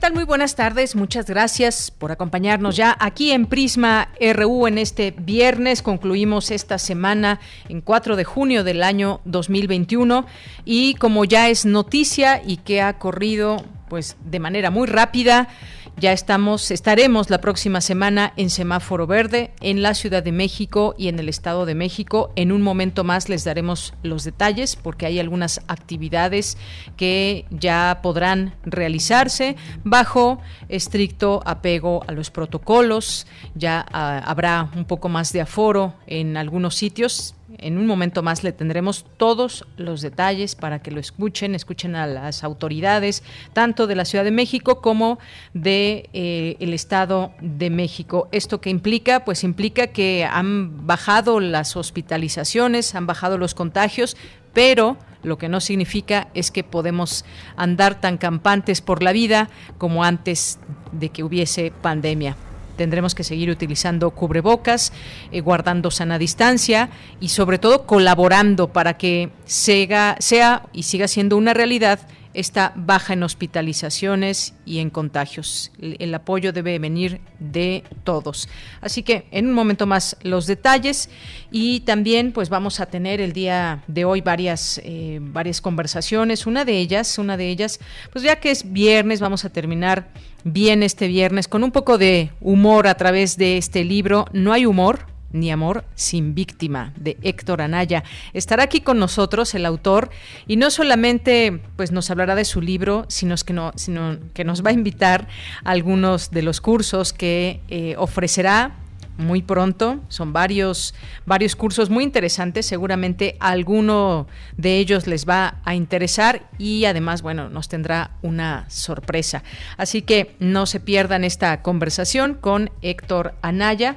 Tal? Muy buenas tardes. Muchas gracias por acompañarnos ya aquí en Prisma RU en este viernes. Concluimos esta semana en 4 de junio del año 2021 y como ya es noticia y que ha corrido pues de manera muy rápida, ya estamos, estaremos la próxima semana en semáforo verde en la Ciudad de México y en el Estado de México. En un momento más les daremos los detalles porque hay algunas actividades que ya podrán realizarse bajo estricto apego a los protocolos. Ya ah, habrá un poco más de aforo en algunos sitios en un momento más le tendremos todos los detalles para que lo escuchen, escuchen a las autoridades, tanto de la Ciudad de México como de eh, el Estado de México. ¿Esto qué implica? Pues implica que han bajado las hospitalizaciones, han bajado los contagios, pero lo que no significa es que podemos andar tan campantes por la vida como antes de que hubiese pandemia tendremos que seguir utilizando cubrebocas, eh, guardando sana distancia y sobre todo colaborando para que sea, sea y siga siendo una realidad esta baja en hospitalizaciones y en contagios. El, apoyo debe venir de todos. Así que en un momento más los detalles y también pues vamos a tener el día de hoy varias, eh, varias conversaciones. Una de ellas, una de ellas, pues ya que es viernes, vamos a terminar bien este viernes con un poco de humor a través de este libro. No hay humor, ni amor sin víctima de Héctor Anaya. Estará aquí con nosotros el autor y no solamente pues nos hablará de su libro, sino que, no, sino que nos va a invitar a algunos de los cursos que eh, ofrecerá muy pronto. Son varios, varios cursos muy interesantes. Seguramente alguno de ellos les va a interesar y además, bueno, nos tendrá una sorpresa. Así que no se pierdan esta conversación con Héctor Anaya,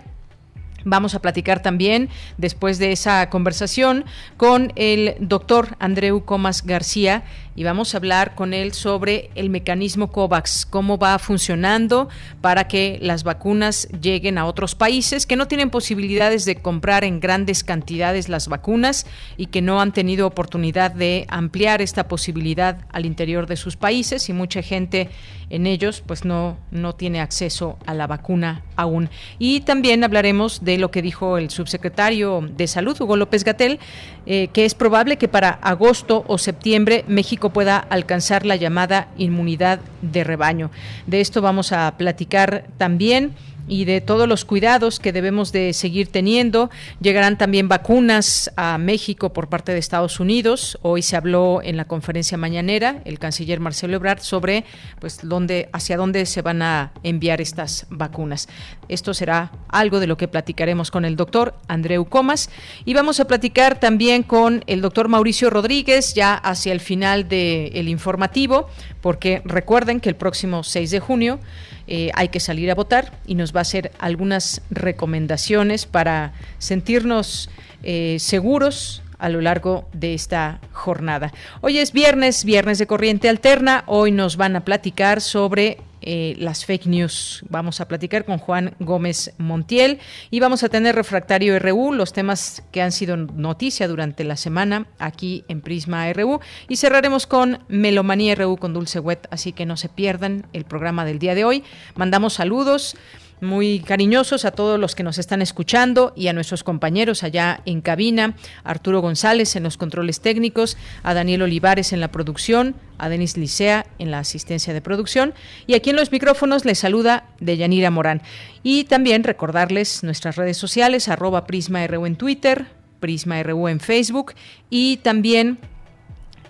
Vamos a platicar también, después de esa conversación, con el doctor Andreu Comas García y vamos a hablar con él sobre el mecanismo COVAX, cómo va funcionando para que las vacunas lleguen a otros países que no tienen posibilidades de comprar en grandes cantidades las vacunas y que no han tenido oportunidad de ampliar esta posibilidad al interior de sus países y mucha gente en ellos pues no, no tiene acceso a la vacuna aún. Y también hablaremos de lo que dijo el subsecretario de Salud, Hugo López Gatel, eh, que es probable que para agosto o septiembre México pueda alcanzar la llamada inmunidad de rebaño. De esto vamos a platicar también y de todos los cuidados que debemos de seguir teniendo. Llegarán también vacunas a México por parte de Estados Unidos. Hoy se habló en la conferencia mañanera el canciller Marcelo Ebrard sobre pues dónde hacia dónde se van a enviar estas vacunas. Esto será algo de lo que platicaremos con el doctor Andreu Comas y vamos a platicar también con el doctor Mauricio Rodríguez ya hacia el final del informativo porque recuerden que el próximo 6 de junio eh, hay que salir a votar y nos va a hacer algunas recomendaciones para sentirnos eh, seguros a lo largo de esta jornada. Hoy es viernes, viernes de corriente alterna. Hoy nos van a platicar sobre eh, las fake news. Vamos a platicar con Juan Gómez Montiel y vamos a tener Refractario RU, los temas que han sido noticia durante la semana aquí en Prisma RU y cerraremos con Melomanía RU con Dulce Wet, así que no se pierdan el programa del día de hoy. Mandamos saludos muy cariñosos a todos los que nos están escuchando y a nuestros compañeros allá en cabina, Arturo González en los controles técnicos, a Daniel Olivares en la producción, a Denis Licea en la asistencia de producción y aquí en los micrófonos les saluda Deyanira Morán. Y también recordarles nuestras redes sociales, arroba PrismaRU en Twitter, PrismaRU en Facebook y también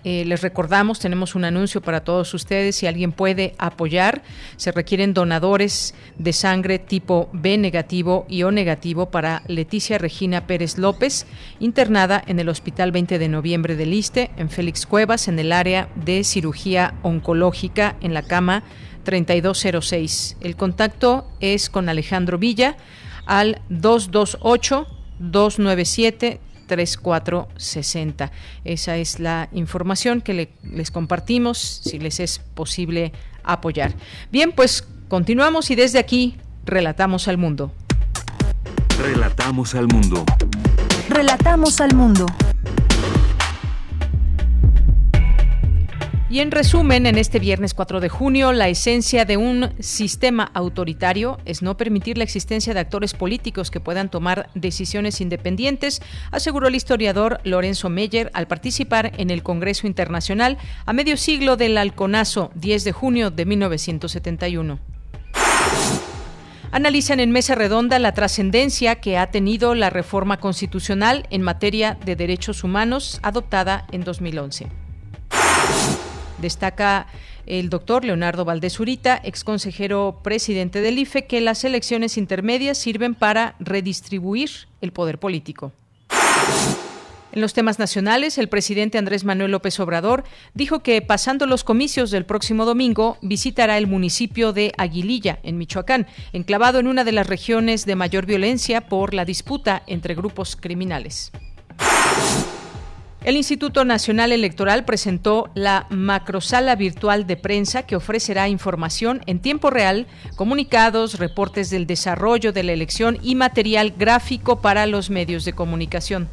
eh, les recordamos, tenemos un anuncio para todos ustedes. Si alguien puede apoyar, se requieren donadores de sangre tipo B negativo y O negativo para Leticia Regina Pérez López, internada en el Hospital 20 de Noviembre del Iste, en Félix Cuevas, en el área de cirugía oncológica, en la cama 3206. El contacto es con Alejandro Villa al 228 297 3460. Esa es la información que les compartimos, si les es posible apoyar. Bien, pues continuamos y desde aquí relatamos al mundo. Relatamos al mundo. Relatamos al mundo. Y en resumen, en este viernes 4 de junio, la esencia de un sistema autoritario es no permitir la existencia de actores políticos que puedan tomar decisiones independientes, aseguró el historiador Lorenzo Meyer al participar en el Congreso Internacional a medio siglo del Alconazo, 10 de junio de 1971 analizan en mesa redonda la trascendencia que ha tenido la reforma constitucional en materia de derechos humanos adoptada en 2011. Destaca el doctor Leonardo Valdés Urita, ex consejero presidente del IFE, que las elecciones intermedias sirven para redistribuir el poder político. En los temas nacionales, el presidente Andrés Manuel López Obrador dijo que pasando los comicios del próximo domingo visitará el municipio de Aguililla, en Michoacán, enclavado en una de las regiones de mayor violencia por la disputa entre grupos criminales. El Instituto Nacional Electoral presentó la macrosala virtual de prensa que ofrecerá información en tiempo real, comunicados, reportes del desarrollo de la elección y material gráfico para los medios de comunicación.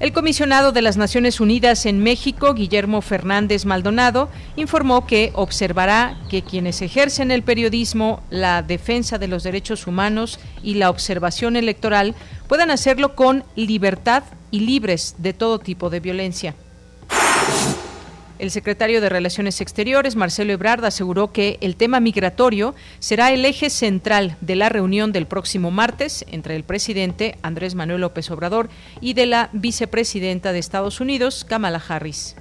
El comisionado de las Naciones Unidas en México, Guillermo Fernández Maldonado, informó que observará que quienes ejercen el periodismo, la defensa de los derechos humanos y la observación electoral puedan hacerlo con libertad y libres de todo tipo de violencia. El secretario de Relaciones Exteriores, Marcelo Ebrard, aseguró que el tema migratorio será el eje central de la reunión del próximo martes entre el presidente Andrés Manuel López Obrador y de la vicepresidenta de Estados Unidos, Kamala Harris.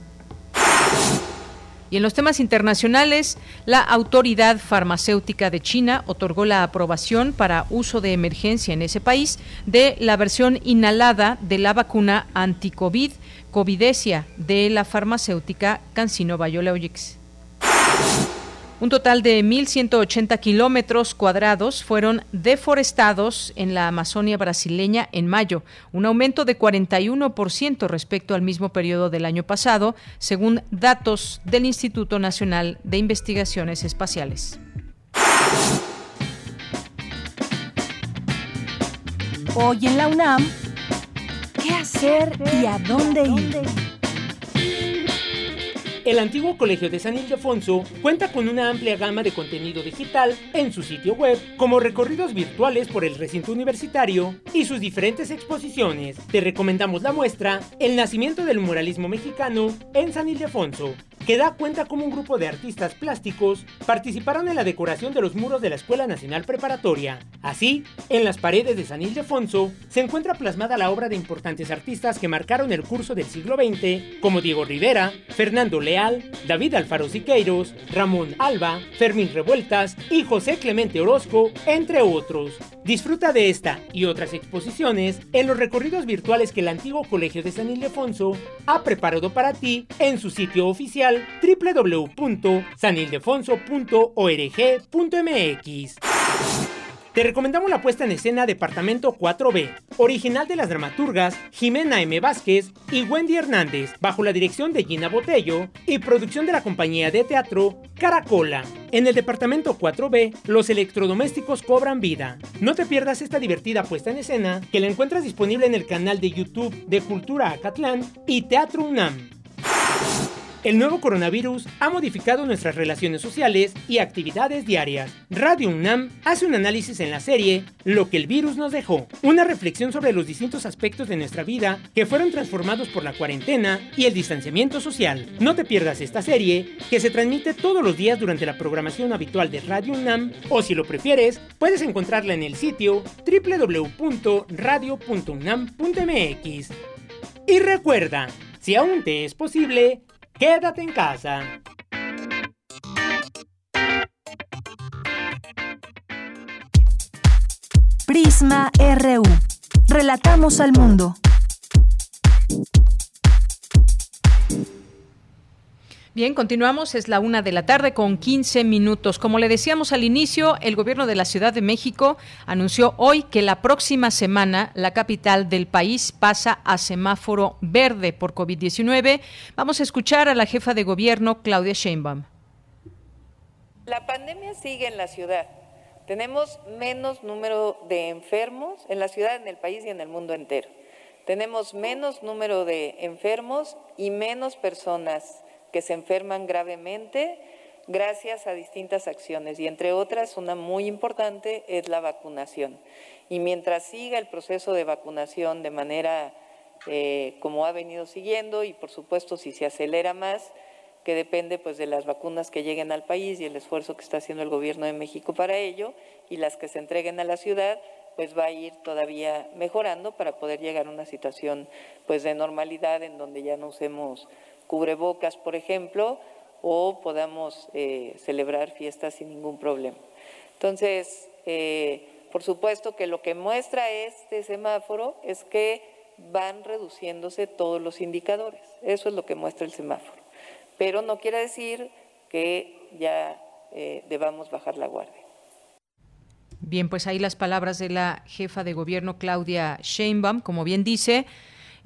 Y en los temas internacionales, la Autoridad Farmacéutica de China otorgó la aprobación para uso de emergencia en ese país de la versión inhalada de la vacuna anti-COVID Covidesia de la farmacéutica CanSino Biologics. Un total de 1.180 kilómetros cuadrados fueron deforestados en la Amazonia brasileña en mayo, un aumento de 41% respecto al mismo periodo del año pasado, según datos del Instituto Nacional de Investigaciones Espaciales. Hoy en la UNAM, ¿qué hacer y a dónde ir? El antiguo Colegio de San Ildefonso cuenta con una amplia gama de contenido digital en su sitio web, como recorridos virtuales por el recinto universitario y sus diferentes exposiciones. Te recomendamos la muestra El nacimiento del muralismo mexicano en San Ildefonso, que da cuenta como un grupo de artistas plásticos participaron en la decoración de los muros de la Escuela Nacional Preparatoria. Así, en las paredes de San Ildefonso se encuentra plasmada la obra de importantes artistas que marcaron el curso del siglo XX, como Diego Rivera, Fernando Leal, David Alfaro Siqueiros, Ramón Alba, Fermín Revueltas y José Clemente Orozco, entre otros. Disfruta de esta y otras exposiciones en los recorridos virtuales que el antiguo Colegio de San Ildefonso ha preparado para ti en su sitio oficial www.sanildefonso.org.mx. Te recomendamos la puesta en escena Departamento 4B, original de las dramaturgas Jimena M. Vázquez y Wendy Hernández, bajo la dirección de Gina Botello y producción de la compañía de teatro Caracola. En el Departamento 4B, los electrodomésticos cobran vida. No te pierdas esta divertida puesta en escena que la encuentras disponible en el canal de YouTube de Cultura Acatlán y Teatro UNAM. El nuevo coronavirus ha modificado nuestras relaciones sociales y actividades diarias. Radio UNAM hace un análisis en la serie Lo que el virus nos dejó, una reflexión sobre los distintos aspectos de nuestra vida que fueron transformados por la cuarentena y el distanciamiento social. No te pierdas esta serie que se transmite todos los días durante la programación habitual de Radio UNAM o si lo prefieres, puedes encontrarla en el sitio www.radio.unam.mx. Y recuerda, Si aún te es posible, quédate en casa. Prisma RU. Relatamos al mundo. Bien, continuamos. Es la una de la tarde con 15 minutos. Como le decíamos al inicio, el gobierno de la Ciudad de México anunció hoy que la próxima semana la capital del país pasa a semáforo verde por COVID-19. Vamos a escuchar a la jefa de gobierno, Claudia Sheinbaum. La pandemia sigue en la ciudad. Tenemos menos número de enfermos en la ciudad, en el país y en el mundo entero. Tenemos menos número de enfermos y menos personas que se enferman gravemente gracias a distintas acciones y entre otras una muy importante es la vacunación. Y mientras siga el proceso de vacunación de manera eh, como ha venido siguiendo y por supuesto si se acelera más, que depende pues de las vacunas que lleguen al país y el esfuerzo que está haciendo el gobierno de México para ello y las que se entreguen a la ciudad, pues va a ir todavía mejorando para poder llegar a una situación pues de normalidad en donde ya no usemos cubrebocas, por ejemplo, o podamos eh, celebrar fiestas sin ningún problema. Entonces, eh, por supuesto que lo que muestra este semáforo es que van reduciéndose todos los indicadores. Eso es lo que muestra el semáforo. Pero no quiere decir que ya eh, debamos bajar la guardia. Bien, pues ahí las palabras de la jefa de gobierno Claudia Sheinbaum, como bien dice,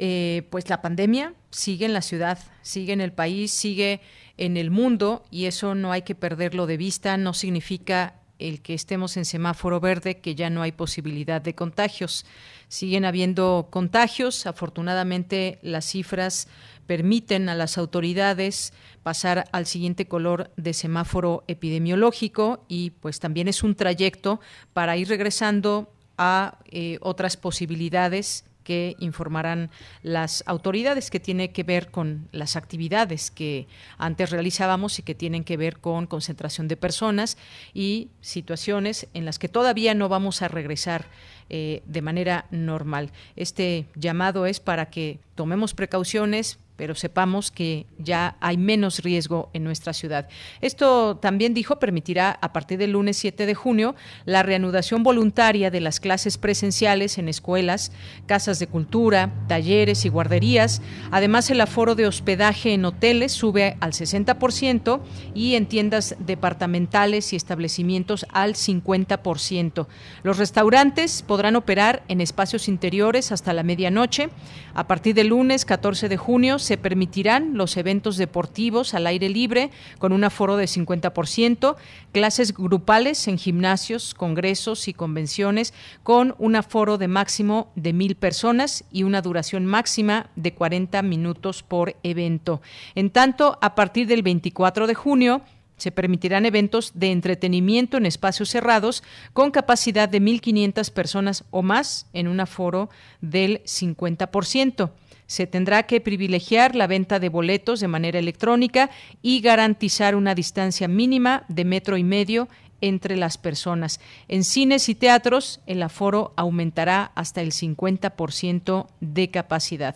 eh, pues la pandemia sigue en la ciudad, sigue en el país, sigue en el mundo y eso no hay que perderlo de vista, no significa el que estemos en semáforo verde que ya no hay posibilidad de contagios. Siguen habiendo contagios, afortunadamente las cifras permiten a las autoridades pasar al siguiente color de semáforo epidemiológico y pues también es un trayecto para ir regresando a eh, otras posibilidades que informarán las autoridades que tiene que ver con las actividades que antes realizábamos y que tienen que ver con concentración de personas y situaciones en las que todavía no vamos a regresar eh, de manera normal. Este llamado es para que tomemos precauciones, pero sepamos que ya hay menos riesgo en nuestra ciudad. Esto también dijo permitirá a partir del lunes 7 de junio la reanudación voluntaria de las clases presenciales en escuelas, casas de cultura, talleres y guarderías. Además, el aforo de hospedaje en hoteles sube al 60% y en tiendas departamentales y establecimientos al 50%. Los restaurantes podrán operar en espacios interiores hasta la medianoche. A partir del lunes 14 de junio se permitirán los eventos deportivos al aire libre con un aforo de 50%, clases grupales en gimnasios, congresos y convenciones con un aforo de máximo de mil personas y una duración máxima de 40 minutos por evento. En tanto, a partir del 24 de junio, se permitirán eventos de entretenimiento en espacios cerrados con capacidad de 1.500 personas o más en un aforo del 50% se tendrá que privilegiar la venta de boletos de manera electrónica y garantizar una distancia mínima de metro y medio entre las personas. En cines y teatros, el aforo aumentará hasta el 50% de capacidad.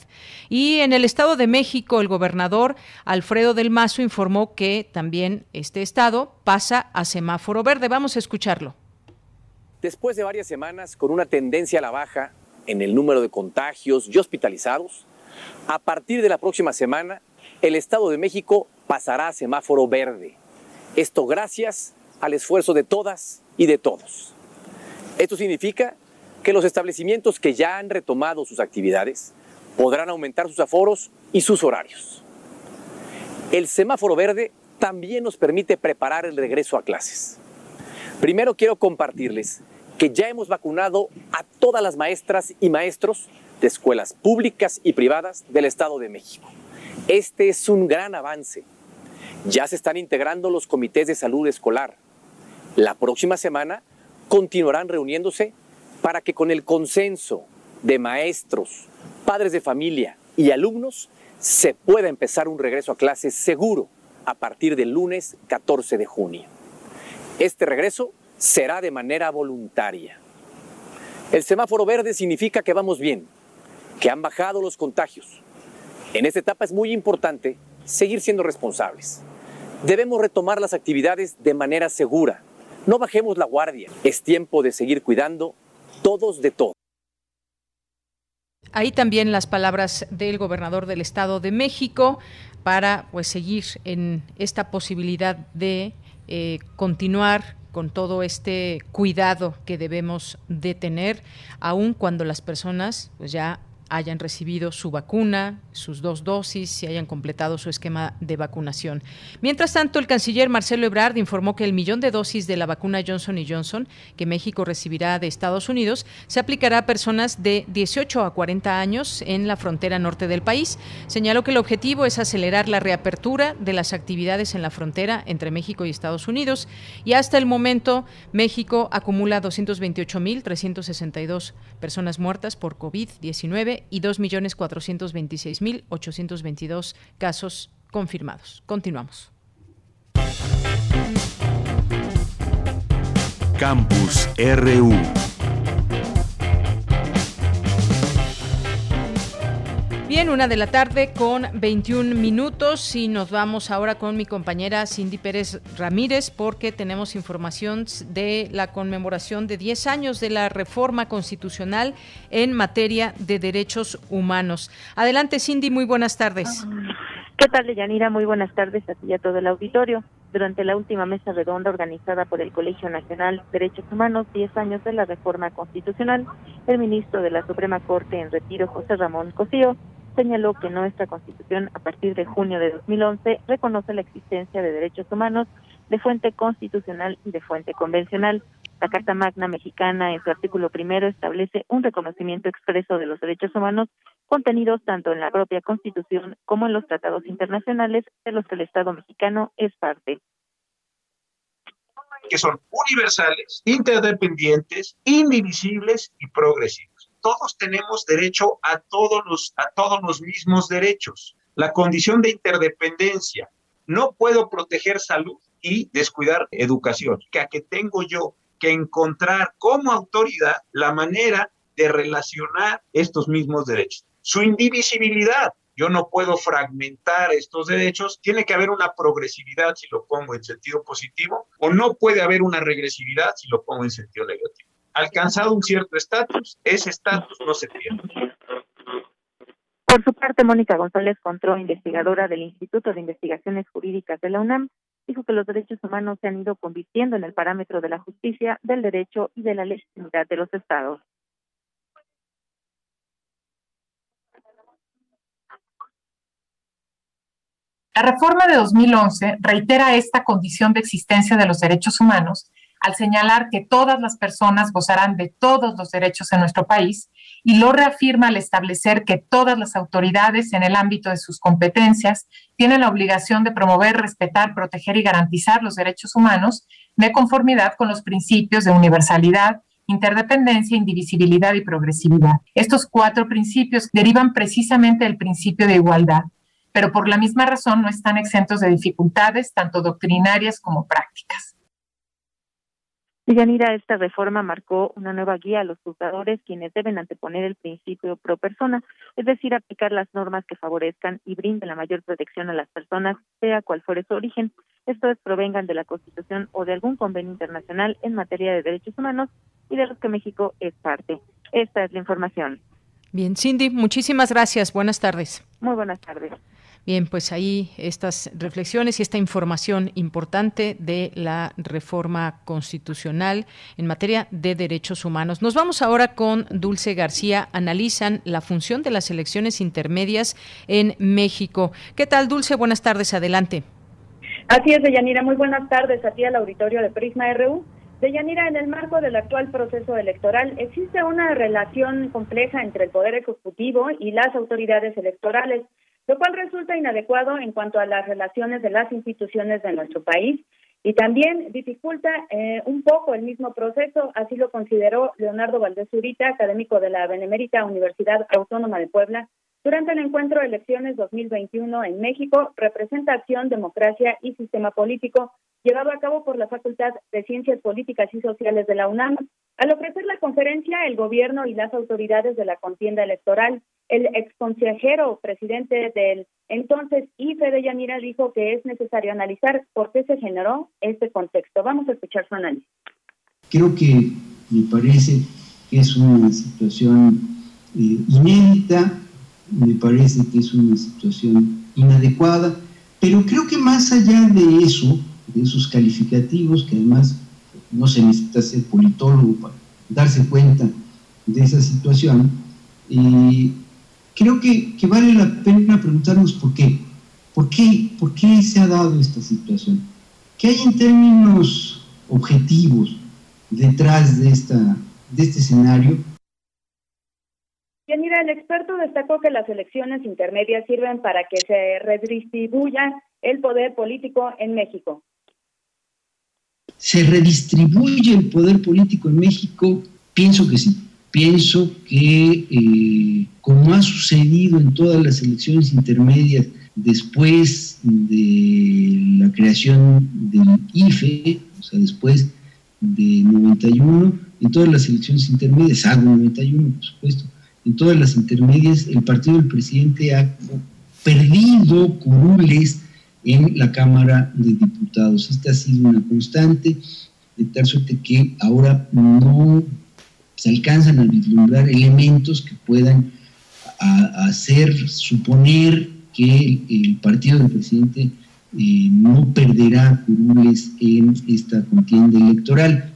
Y en el Estado de México, el gobernador Alfredo del Mazo informó que también este estado pasa a semáforo verde. Vamos a escucharlo. Después de varias semanas con una tendencia a la baja en el número de contagios y hospitalizados, a partir de la próxima semana, el Estado de México pasará a semáforo verde. Esto gracias al esfuerzo de todas y de todos. Esto significa que los establecimientos que ya han retomado sus actividades podrán aumentar sus aforos y sus horarios. El semáforo verde también nos permite preparar el regreso a clases. Primero quiero compartirles que ya hemos vacunado a todas las maestras y maestros de escuelas públicas y privadas del Estado de México. Este es un gran avance. Ya se están integrando los comités de salud escolar. La próxima semana continuarán reuniéndose para que con el consenso de maestros, padres de familia y alumnos se pueda empezar un regreso a clases seguro a partir del lunes 14 de junio. Este regreso será de manera voluntaria. El semáforo verde significa que vamos bien, que han bajado los contagios, En esta etapa es muy importante seguir siendo responsables. Debemos retomar las actividades de manera segura. No bajemos la guardia. Es tiempo de seguir cuidando todos de todo. Ahí también las palabras del gobernador del Estado de México para pues seguir en esta posibilidad de eh, continuar con todo este cuidado que debemos de tener, aun cuando las personas pues ya hayan recibido su vacuna, sus dos dosis y hayan completado su esquema de vacunación. Mientras tanto, el canciller Marcelo Ebrard informó que el millón de dosis de la vacuna Johnson Johnson que México recibirá de Estados Unidos se aplicará a personas de 18 a 40 años en la frontera norte del país. Señaló que el objetivo es acelerar la reapertura de las actividades en la frontera entre México y Estados Unidos y hasta el momento México acumula 228.362 personas muertas por COVID-19 y 2.426.822 casos confirmados. Continuamos. Campus RU. Bien, una de la tarde con 21 minutos y nos vamos ahora con mi compañera Cindy Pérez Ramírez porque tenemos información de la conmemoración de 10 años de la reforma constitucional en materia de derechos humanos. Adelante, Cindy, muy buenas tardes. ¿Qué tal, Yanira? Muy buenas tardes a ti y a todo el auditorio. Durante la última mesa redonda organizada por el Colegio Nacional de Derechos Humanos, 10 años de la reforma constitucional, el ministro de la Suprema Corte en retiro, José Ramón Cosío, señaló que nuestra Constitución, a partir de junio de 2011, reconoce la existencia de derechos humanos de fuente constitucional y de fuente convencional. La Carta Magna Mexicana, en su artículo primero, establece un reconocimiento expreso de los derechos humanos contenidos tanto en la propia Constitución como en los tratados internacionales de los que el Estado mexicano es parte que son universales, interdependientes, indivisibles y progresivos todos tenemos derecho a todos los, a todos los mismos derechos. La condición de interdependencia. No puedo proteger salud y descuidar educación. Que a que tengo yo que encontrar como autoridad la manera de relacionar estos mismos derechos. Su indivisibilidad. Yo no puedo fragmentar estos derechos. Tiene que haber una progresividad si lo pongo en sentido positivo o no puede haber una regresividad si lo pongo en sentido negativo alcanzado un cierto estatus, ese estatus no se pierde. Por su parte, Mónica González Contró, investigadora del Instituto de Investigaciones Jurídicas de la UNAM, dijo que los derechos humanos se han ido convirtiendo en el parámetro de la justicia, del derecho y de la legitimidad de los estados. La reforma de 2011 reitera esta condición de existencia de los derechos humanos al señalar que todas las personas gozarán de todos los derechos en nuestro país y lo reafirma al establecer que todas las autoridades en el ámbito de sus competencias tienen la obligación de promover, respetar, proteger y garantizar los derechos humanos de conformidad con los principios de universalidad, interdependencia, indivisibilidad y progresividad. Estos cuatro principios derivan precisamente del principio de igualdad, pero por la misma razón no están exentos de dificultades, tanto doctrinarias como prácticas. Yanira, esta reforma marcó una nueva guía a los juzgadores quienes deben anteponer el principio pro persona, es decir, aplicar las normas que favorezcan y brinden la mayor protección a las personas, sea cual fuere su origen, esto es, provengan de la Constitución o de algún convenio internacional en materia de derechos humanos y de los que México es parte. Esta es la información. Bien, Cindy, muchísimas gracias. Buenas tardes. Muy buenas tardes. Bien, pues ahí estas reflexiones y esta información importante de la reforma constitucional en materia de derechos humanos. Nos vamos ahora con Dulce García. Analizan la función de las elecciones intermedias en México. ¿Qué tal, Dulce? Buenas tardes. Adelante. Así es, Deyanira. Muy buenas tardes a ti al auditorio de Prisma RU. Deyanira, en el marco del actual proceso electoral existe una relación compleja entre el Poder Ejecutivo y las autoridades electorales lo cual resulta inadecuado en cuanto a las relaciones de las instituciones de nuestro país. Y también dificulta eh, un poco el mismo proceso, así lo consideró Leonardo Valdés Zurita, académico de la Benemérita Universidad Autónoma de Puebla, durante el encuentro de elecciones 2021 en México, representación, democracia y sistema político, llevado a cabo por la Facultad de Ciencias Políticas y Sociales de la UNAM. Al ofrecer la conferencia, el gobierno y las autoridades de la contienda electoral El exconsejero presidente del entonces IFE de Yanira dijo que es necesario analizar por qué se generó este contexto. Vamos a escuchar su análisis. Creo que me parece que es una situación eh, inédita, me parece que es una situación inadecuada, pero creo que más allá de eso, de esos calificativos, que además no se necesita ser politólogo para darse cuenta de esa situación, eh, creo que, que, vale la pena preguntarnos por qué. ¿Por qué. ¿Por qué se ha dado esta situación? ¿Qué hay en términos objetivos detrás de, esta, de este escenario? Mira, el experto destacó que las elecciones intermedias sirven para que se redistribuya el poder político en México. ¿Se redistribuye el poder político en México? Pienso que sí. Pienso que, eh, como ha sucedido en todas las elecciones intermedias después de la creación del IFE, o sea, después de 91, en todas las elecciones intermedias, salvo 91, por supuesto, en todas las intermedias, el partido del presidente ha perdido curules en la Cámara de Diputados. Esta ha sido una constante, de tal suerte que ahora no se alcanzan a vislumbrar elementos que puedan hacer suponer que el, partido del presidente eh, no perderá curules en esta contienda electoral.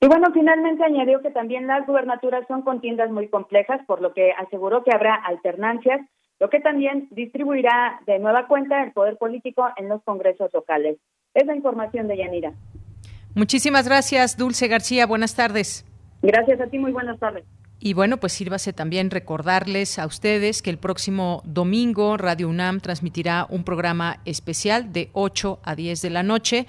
Y bueno, finalmente añadió que también las gubernaturas son contiendas muy complejas, por lo que aseguró que habrá alternancias, lo que también distribuirá de nueva cuenta el poder político en los congresos locales. Es la información de Yanira. Muchísimas gracias, Dulce García. Buenas tardes. Gracias a ti, muy buenas tardes. Y bueno, pues sírvase también recordarles a ustedes que el próximo domingo Radio UNAM transmitirá un programa especial de 8 a 10 de la noche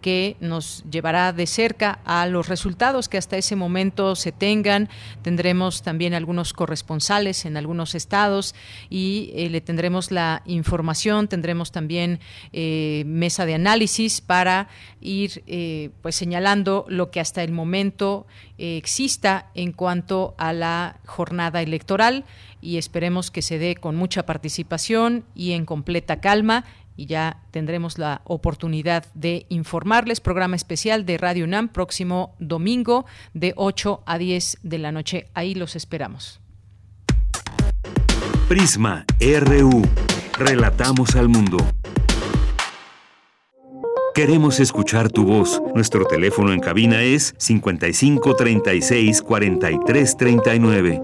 que nos llevará de cerca a los resultados que hasta ese momento se tengan. Tendremos también algunos corresponsales en algunos estados y eh, le tendremos la información, tendremos también eh, mesa de análisis para ir eh, pues señalando lo que hasta el momento exista en cuanto a la jornada electoral y esperemos que se dé con mucha participación y en completa calma y ya tendremos la oportunidad de informarles. Programa especial de Radio UNAM próximo domingo de 8 a 10 de la noche. Ahí los esperamos. Prisma RU. Relatamos al mundo. Queremos escuchar tu voz. Nuestro teléfono en cabina es 55 36 43 39.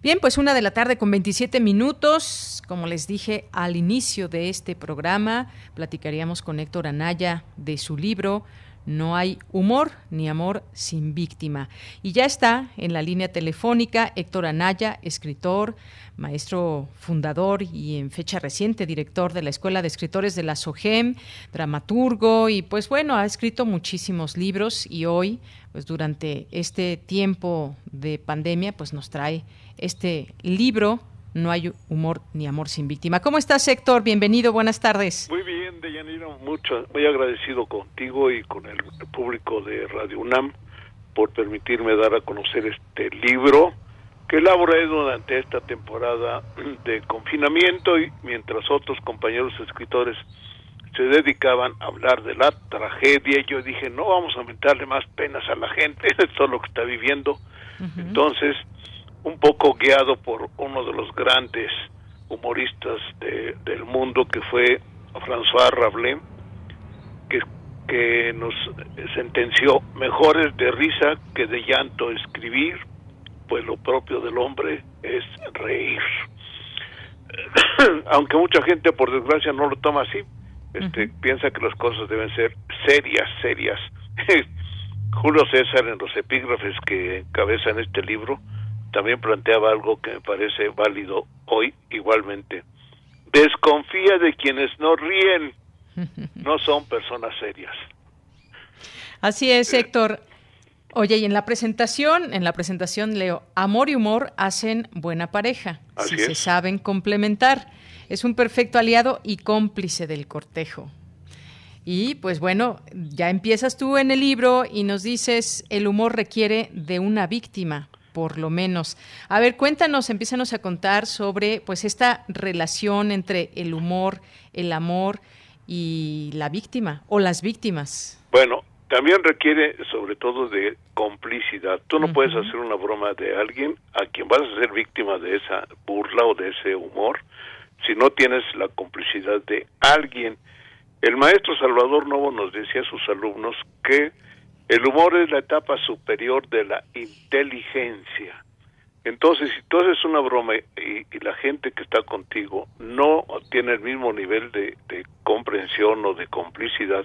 Bien, pues una de la tarde con 27 minutos. Como les dije al inicio de este programa, platicaríamos con Héctor Anaya de su libro no hay humor ni amor sin víctima. Y ya está en la línea telefónica Héctor Anaya, escritor, maestro fundador y en fecha reciente director de la Escuela de Escritores de la SOGEM, dramaturgo y pues bueno, ha escrito muchísimos libros y hoy, pues durante este tiempo de pandemia, pues nos trae este libro no hay humor ni amor sin víctima. ¿Cómo estás, Héctor? Bienvenido, buenas tardes. Muy bien, Deyanira, mucho, muy agradecido contigo y con el público de Radio UNAM por permitirme dar a conocer este libro que elaboré durante esta temporada de confinamiento y mientras otros compañeros escritores se dedicaban a hablar de la tragedia, yo dije, no vamos a aumentarle más penas a la gente, de todo lo que está viviendo. Entonces, un poco guiado por uno de los grandes humoristas del mundo que fue François Rabelais, que, que nos sentenció mejores de risa que de llanto escribir, pues lo propio del hombre es reír. Aunque mucha gente por desgracia no lo toma así, este, piensa que las cosas deben ser serias, serias. Julio César en los epígrafes que encabezan este libro también planteaba algo que me parece válido hoy igualmente. Desconfía de quienes no ríen, no son personas serias. Así es, Héctor. Oye, y en la presentación, en la presentación leo, amor y humor hacen buena pareja, si se saben complementar. Es un perfecto aliado y cómplice del cortejo. Y pues bueno, ya empiezas tú en el libro y nos dices, el humor requiere de una víctima por lo menos. A ver, cuéntanos, empízanos a contar sobre pues esta relación entre el humor, el amor y la víctima o las víctimas. Bueno, también requiere sobre todo de complicidad. Tú no puedes hacer una broma de alguien a quien vas a ser víctima de esa burla o de ese humor si no tienes la complicidad de alguien. El maestro Salvador Novo nos decía a sus alumnos que el humor es la etapa superior de la inteligencia. Entonces, si tú haces una broma y, la gente que está contigo no tiene el mismo nivel de, comprensión o de complicidad,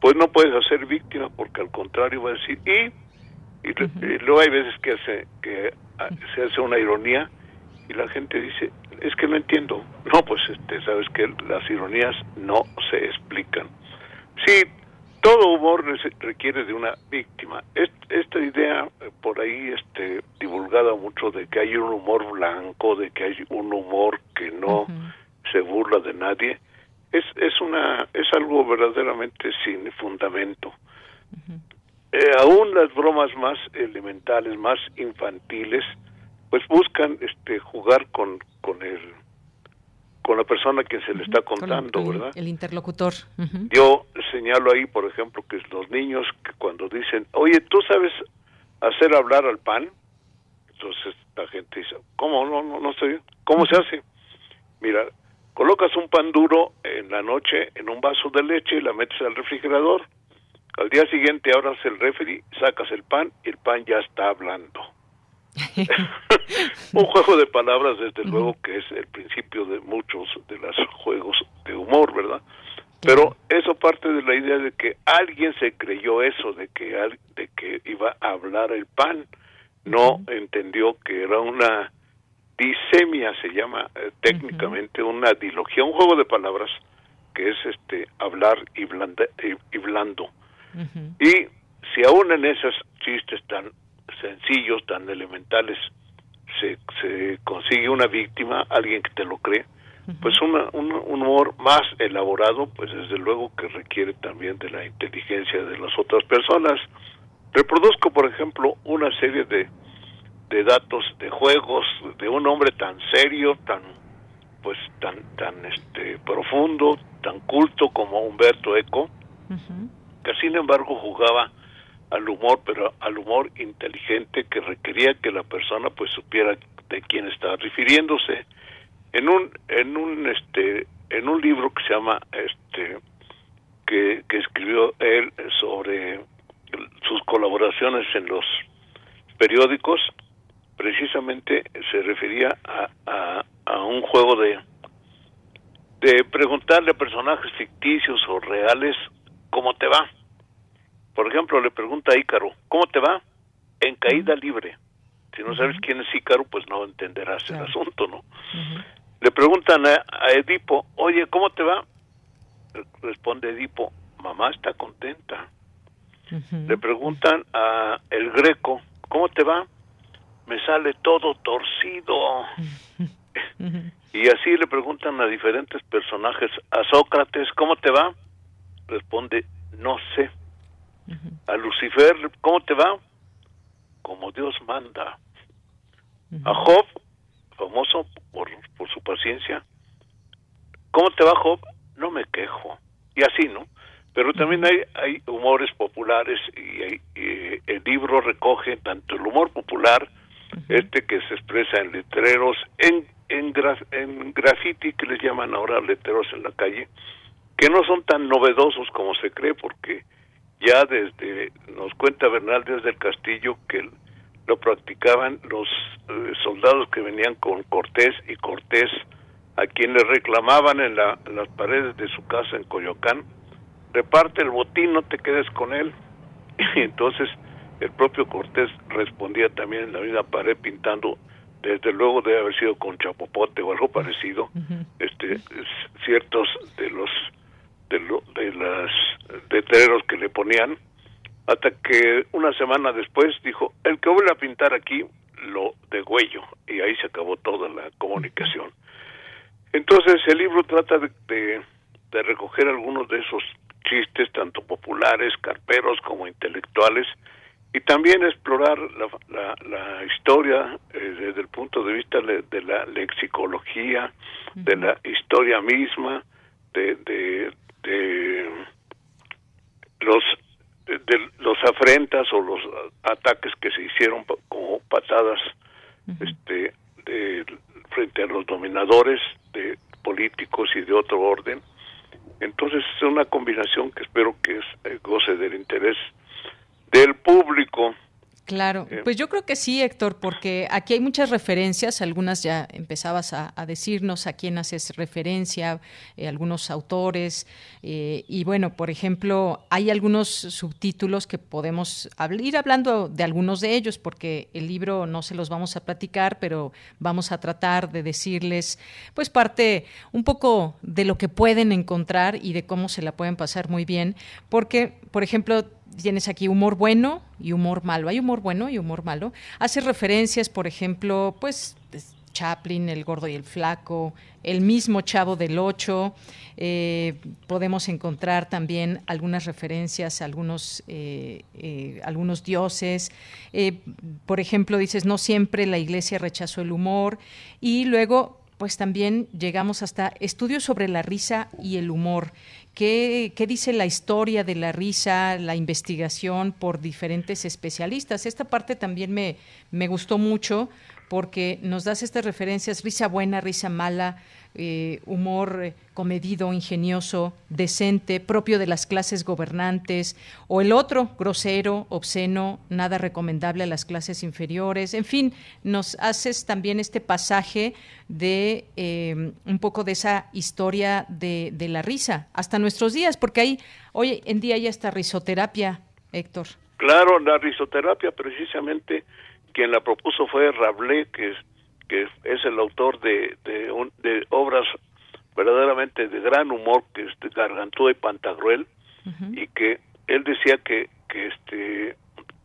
pues no puedes hacer víctima porque al contrario va a decir, y, y, luego hay veces que, hace, que ah, se hace una ironía y la gente dice, es que no entiendo. No, pues este, sabes que las ironías no se explican. Sí, todo humor requiere de una víctima. Esta idea eh, por ahí este, divulgada mucho de que hay un humor blanco, de que hay un humor que no se burla de nadie, es, es, una, es algo verdaderamente sin fundamento. Eh, aún las bromas más elementales, más infantiles, pues buscan este, jugar con, con el con la persona que se le está contando, ¿verdad? El interlocutor. Yo señalo ahí, por ejemplo, que los niños que cuando dicen, oye, ¿tú sabes hacer hablar al pan? Entonces la gente dice, ¿cómo? No, no, no sé. ¿Cómo se hace? Mira, colocas un pan duro en la noche en un vaso de leche y la metes al refrigerador. Al día siguiente abras el refri, sacas el pan y el pan ya está hablando. un juego de palabras, desde luego, que es el principio de muchos de los juegos de humor, ¿verdad? Pero eso parte de la idea de que alguien se creyó eso, de que, de que iba a hablar el pan. No entendió que era una disemia, se llama eh, técnicamente, una dilogía, un juego de palabras que es este hablar y, blanda, y, blando. Y si aún en esos chistes tan sencillos, tan elementales, se, se consigue una víctima, alguien que te lo cree, pues un, un, humor más elaborado, pues desde luego que requiere también de la inteligencia de las otras personas. Reproduzco, por ejemplo, una serie de, de datos de juegos de un hombre tan serio, tan pues tan tan este profundo, tan culto como Humberto Eco, que sin embargo jugaba al humor, pero al humor inteligente que requería que la persona pues supiera de quién estaba refiriéndose. En un en un este en un libro que se llama este que, que escribió él sobre sus colaboraciones en los periódicos, precisamente se refería a, a, un juego de de preguntarle a personajes ficticios o reales cómo te va por ejemplo, le pregunta a Ícaro, ¿cómo te va? En caída libre. Si no sabes quién es Ícaro, pues no entenderás el asunto, ¿no? Le preguntan a, Edipo, oye, ¿cómo te va? Responde Edipo, mamá está contenta. Le preguntan a el Greco, ¿cómo te va? Me sale todo torcido. y así le preguntan a diferentes personajes. A Sócrates, ¿cómo te va? Responde, no sé. A Lucifer, ¿cómo te va? Como Dios manda. A Job, famoso por, por su paciencia, ¿cómo te va Job? No me quejo. Y así, ¿no? Pero también hay, hay humores populares y, el libro recoge tanto el humor popular, este que se expresa en letreros, en, en, en graffiti que les llaman ahora letreros en la calle, que no son tan novedosos como se cree porque ya desde, nos cuenta Bernal desde el Castillo que lo practicaban los eh, soldados que venían con Cortés y Cortés a quien le reclamaban en, la, las paredes de su casa en Coyoacán, reparte el botín, no te quedes con él. Y entonces el propio Cortés respondía también en la misma pared pintando, desde luego debe haber sido con chapopote o algo parecido, este ciertos de los de, lo, de las letreros que le ponían, hasta que una semana después dijo, el que vuelve a pintar aquí lo degüello, y ahí se acabó toda la comunicación. Entonces el libro trata de, de, recoger algunos de esos chistes, tanto populares, carperos como intelectuales, y también explorar la, la, historia eh, desde el punto de vista de, la lexicología, de la historia misma, de, de, de los de los afrentas o los ataques que se hicieron como patadas este de, frente a los dominadores de políticos y de otro orden. Entonces es una combinación que espero que es, goce del interés del público Claro, eh, pues yo creo que sí, Héctor, porque aquí hay muchas referencias, algunas ya empezabas a, decirnos a quién haces referencia, eh, algunos autores, eh, y bueno, por ejemplo, hay algunos subtítulos que podemos ir hablando de algunos de ellos, porque el libro no se los vamos a platicar, pero vamos a tratar de decirles, pues parte un poco de lo que pueden encontrar y de cómo se la pueden pasar muy bien, porque, por ejemplo, tienes aquí humor bueno y humor malo. Hay humor bueno y humor malo. Hace referencias, por ejemplo, pues Chaplin, El Gordo y el Flaco, el mismo Chavo del Ocho. Eh, podemos encontrar también algunas referencias a algunos, eh, eh, algunos dioses. por ejemplo, dices, no siempre la iglesia rechazó el humor. Y luego, pues también llegamos hasta estudios sobre la risa y el humor. ¿Qué, dice la historia de la risa, la investigación por diferentes especialistas? Esta parte también me, me gustó mucho porque nos das estas referencias, risa buena, risa mala, eh, humor eh, comedido, ingenioso, decente, propio de las clases gobernantes, o el otro, grosero, obsceno, nada recomendable a las clases inferiores. En fin, nos haces también este pasaje de eh, un poco de esa historia de, de, la risa hasta nuestros días, porque ahí hoy en día ya está risoterapia, Héctor. Claro, la risoterapia precisamente quien la propuso fue Rabelais, que que es el autor de, de, obras verdaderamente de gran humor, que es de Gargantúa y Pantagruel, y que él decía que, que este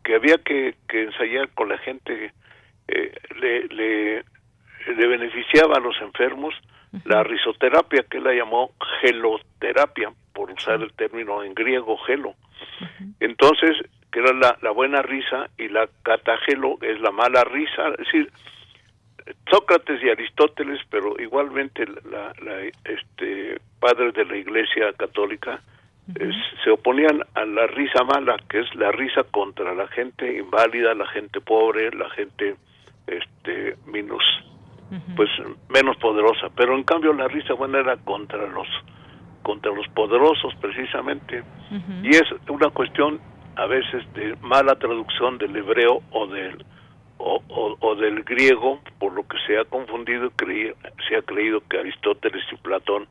que había que, que ensayar con la gente, eh, le, le, le, beneficiaba a los enfermos la risoterapia, que él la llamó geloterapia, por usar el término en griego gelo. Entonces, que era la, la buena risa, y la catagelo es la mala risa, es decir, Sócrates y Aristóteles, pero igualmente la, este, padres de la Iglesia Católica se oponían a la risa mala, que es la risa contra la gente inválida, la gente pobre, la gente este menos pues menos poderosa, pero en cambio la risa buena era contra los contra los poderosos precisamente. Y es una cuestión a veces de mala traducción del hebreo o del o, del griego, por lo que se ha confundido, se ha creído que Aristóteles y Platón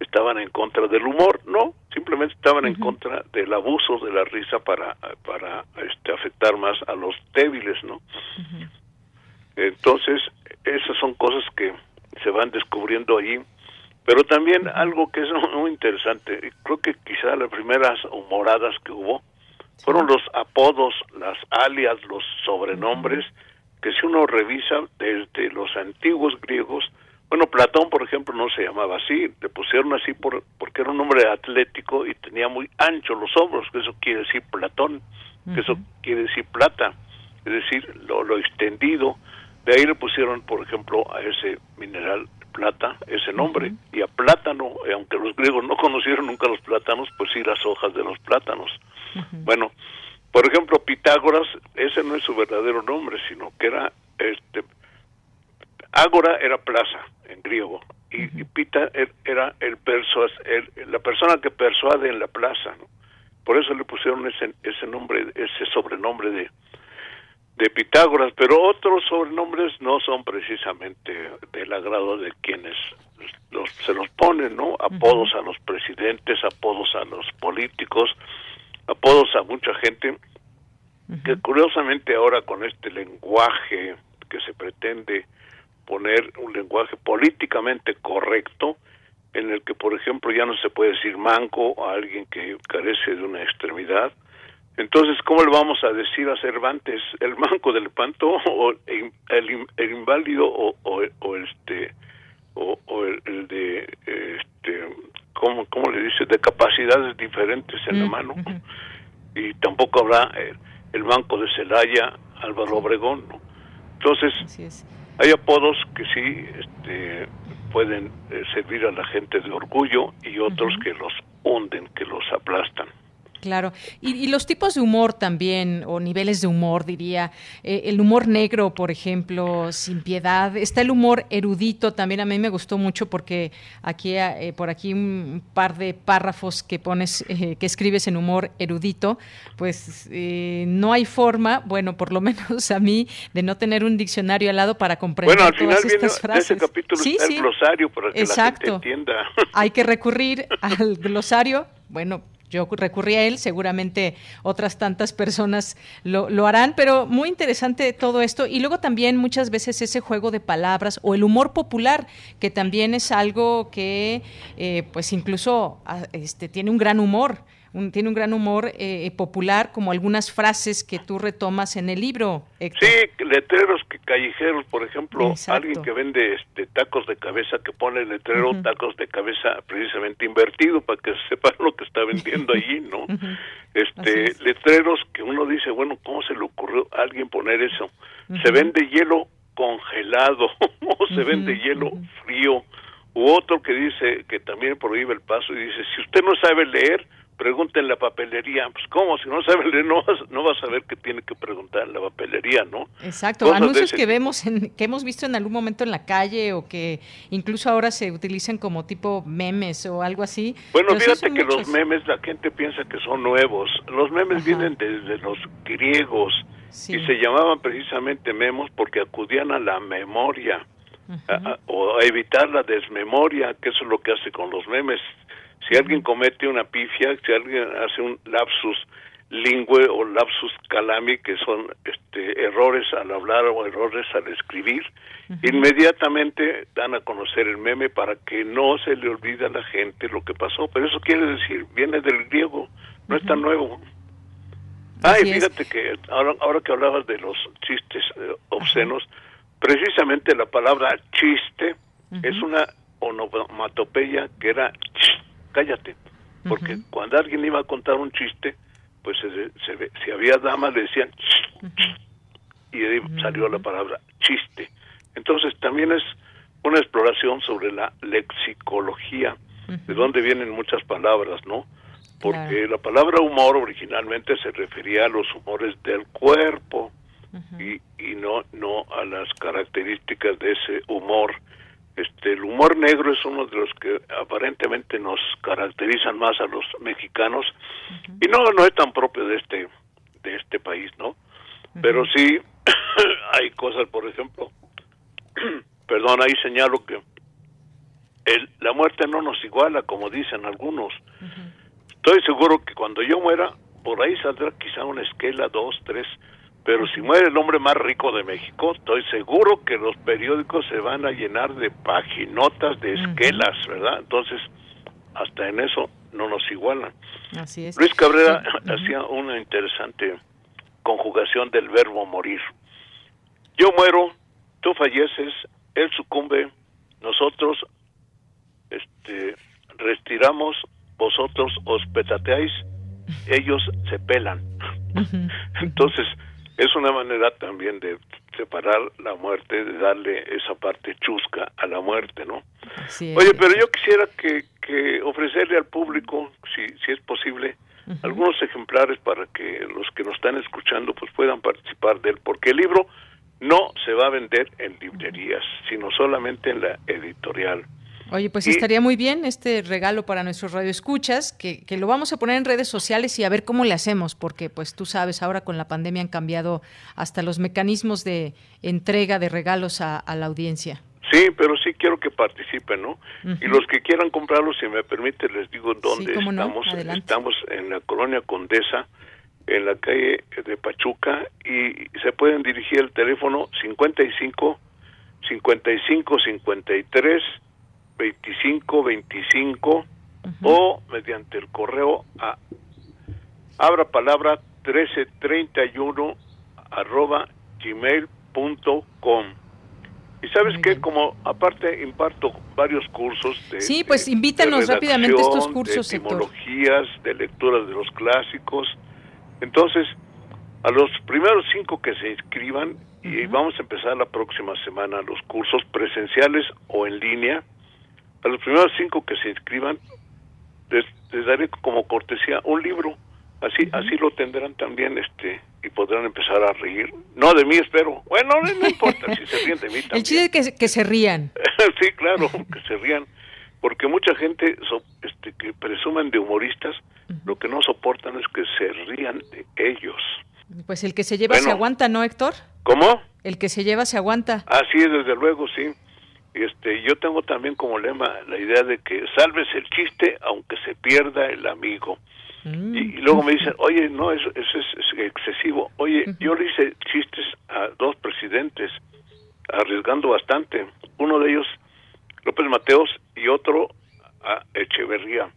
estaban en contra del humor, no, simplemente estaban en contra del abuso de la risa para, para este, afectar más a los débiles, ¿no? Entonces, esas son cosas que se van descubriendo allí, pero también algo que es muy interesante, creo que quizá las primeras humoradas que hubo fueron los apodos, las alias, los sobrenombres, que si uno revisa desde los antiguos griegos, bueno, Platón, por ejemplo, no se llamaba así, le pusieron así por, porque era un hombre atlético y tenía muy ancho los hombros, que eso quiere decir Platón, que eso quiere decir plata, es decir, lo, lo extendido. De ahí le pusieron, por ejemplo, a ese mineral plata ese nombre. Y a plátano, aunque los griegos no conocieron nunca los plátanos, pues sí las hojas de los plátanos. Bueno, por ejemplo, Pitágoras, ese no es su verdadero nombre, sino que era este Ágora era plaza en griego y, Pita er, era el, persuas, la persona que persuade en la plaza, Por eso le pusieron ese ese nombre, ese sobrenombre de de Pitágoras, pero otros sobrenombres no son precisamente del agrado de quienes los, se los ponen, ¿no? Apodos a los presidentes, apodos a los políticos, apodos a mucha gente, que curiosamente ahora con este lenguaje que se pretende poner un lenguaje políticamente correcto, en el que, por ejemplo, ya no se puede decir manco a alguien que carece de una extremidad. Entonces, ¿cómo le vamos a decir a Cervantes el manco del panto o el, el, inválido o, o, este o, el, de este ¿cómo, ¿cómo le dice? de capacidades diferentes en la mano? y tampoco habrá eh, el Banco de Celaya, Álvaro Obregón. Entonces, hay apodos que sí este, pueden eh, servir a la gente de orgullo y otros que los hunden, que los aplastan. Claro, y, los tipos de humor también, o niveles de humor, diría. Eh, el humor negro, por ejemplo, sin piedad. Está el humor erudito, también a mí me gustó mucho porque aquí, eh, por aquí un par de párrafos que pones, eh, que escribes en humor erudito, pues no hay forma, bueno, por lo menos a mí, de no tener un diccionario al lado para comprender bueno, al todas estas frases. ese capítulo sí, el glosario para que la gente entienda. Hay que recurrir al glosario, bueno, yo recurrí a él, seguramente otras tantas personas lo, lo, harán, pero muy interesante todo esto. Y luego también muchas veces ese juego de palabras o el humor popular, que también es algo que eh, pues incluso ah, este, tiene un gran humor tiene un gran humor eh, popular, como algunas frases que tú retomas en el libro. Sí, letreros que callejeros, por ejemplo, alguien que vende este tacos de cabeza que pone el letrero tacos de cabeza precisamente invertido para que sepan lo que está vendiendo allí, ¿no? Este letreros que uno dice, bueno, ¿cómo se le ocurrió a alguien poner eso? Se vende hielo congelado o se vende hielo frío. U otro que dice que también prohíbe el paso y dice, si usted no sabe leer, pregunta en la papelería. Pues, ¿cómo? Si no sabe leer, no vas, no vas a saber qué tiene que preguntar en la papelería, ¿no? Exacto. Anuncios que vemos, en, que hemos visto en algún momento en la calle o que incluso ahora se utilizan como tipo memes o algo así. Bueno, fíjate que los memes, la gente piensa que son nuevos. Los memes vienen desde los griegos y se llamaban precisamente memos porque acudían a la memoria. o a evitar la desmemoria, que eso es lo que hace con los memes si alguien comete una pifia, si alguien hace un lapsus lingüe o lapsus calami, que son este, errores al hablar o errores al escribir, inmediatamente dan a conocer el meme para que no se le olvide a la gente lo que pasó. Pero eso quiere decir, viene del griego, no es tan nuevo. Ay, fíjate que ahora, ahora que hablabas de los chistes eh, obscenos, precisamente la palabra chiste es una onomatopeya que era cállate. Porque cuando alguien iba a contar un chiste, pues se, si había damas le decían y ahí salió la palabra chiste. Entonces también es una exploración sobre la lexicología, de dónde vienen muchas palabras, ¿no? Porque la palabra humor originalmente se refería a los humores del cuerpo y, y no, no a las características de ese humor este, el humor negro es uno de los que aparentemente nos caracterizan más a los mexicanos y no no es tan propio de este de este país, ¿no? Pero sí hay cosas, por ejemplo, perdón, ahí señalo que el, la muerte no nos iguala, como dicen algunos. Estoy seguro que cuando yo muera, por ahí saldrá quizá una esquela, dos, tres, pero si muere el hombre más rico de México, estoy seguro que los periódicos se van a llenar de paginotas, de esquelas, ¿verdad? Entonces, hasta en eso no nos igualan. Así es. Luis Cabrera hacía una interesante conjugación del verbo morir. Yo muero, tú falleces, él sucumbe, nosotros este, retiramos, vosotros os petateáis, ellos se pelan. Entonces, es una manera también de separar la muerte, de darle esa parte chusca a la muerte, ¿no? Oye, pero yo quisiera que, que ofrecerle al público, si, si es posible, algunos ejemplares para que los que nos están escuchando pues puedan participar de él, porque el libro no se va a vender en librerías, sino solamente en la editorial. Oye, pues estaría muy bien este regalo para nuestros radioescuchas, que, que lo vamos a poner en redes sociales y a ver cómo le hacemos, porque pues tú sabes, ahora con la pandemia han cambiado hasta los mecanismos de entrega de regalos a, la audiencia. Sí, pero sí quiero que participen, ¿no? Y los que quieran comprarlo, si me permite, les digo dónde estamos. Estamos en la colonia Condesa, en la calle de Pachuca, y se pueden dirigir al teléfono 55 55 53 2525 o mediante el correo a abra palabra 1331 arroba gmail.com y sabes que como aparte imparto varios cursos de sí pues invítanos rápidamente estos cursos de etimologías de lecturas de los clásicos. Entonces A los primeros cinco que se inscriban, y vamos a empezar la próxima semana los cursos presenciales o en línea, a los primeros cinco que se inscriban, les, daré como cortesía un libro. Así, así lo tendrán también este y podrán empezar a reír. No de mí, espero. Bueno, no, importa si se ríen de mí también. El chiste es que, que se rían. sí, claro, que se rían. Porque mucha gente este, que presumen de humoristas, lo que no soportan es que se rían de ellos. Pues el que se lleva se aguanta, ¿no, Héctor? ¿Cómo? El que se lleva se aguanta. Así es, desde luego, sí. Este, yo tengo también como lema la idea de que salves el chiste aunque se pierda el amigo. Mm. Y, luego me dicen, oye, no, eso, eso es, excesivo. Oye, yo le hice chistes a dos presidentes, arriesgando bastante. Uno de ellos, López Mateos, y otro a Echeverría.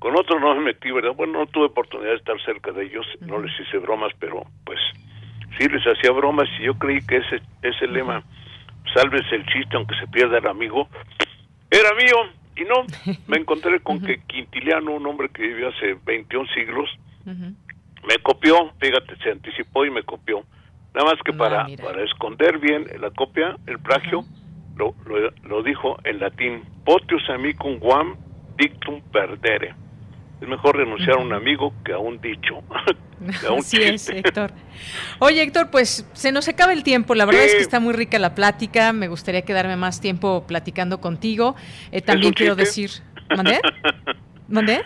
Con otro no me metí, ¿verdad? Bueno, no tuve oportunidad de estar cerca de ellos, no les hice bromas, pero pues sí les hacía bromas y yo creí que ese, ese lema, salves el chiste aunque se pierda el amigo, era mío. Y no, me encontré con que Quintiliano, un hombre que vivió hace 21 siglos, me copió, fíjate, se anticipó y me copió. Nada más que para, para esconder bien la copia, el plagio, lo, lo, lo, dijo en latín, potius amicum guam dictum perdere. Es mejor renunciar a un amigo que a un dicho. a un Así es, Héctor. Oye, Héctor, pues se nos acaba el tiempo. La verdad es que está muy rica la plática. Me gustaría quedarme más tiempo platicando contigo. Eh, también quiero decir. ¿Mandé? ¿Mandé?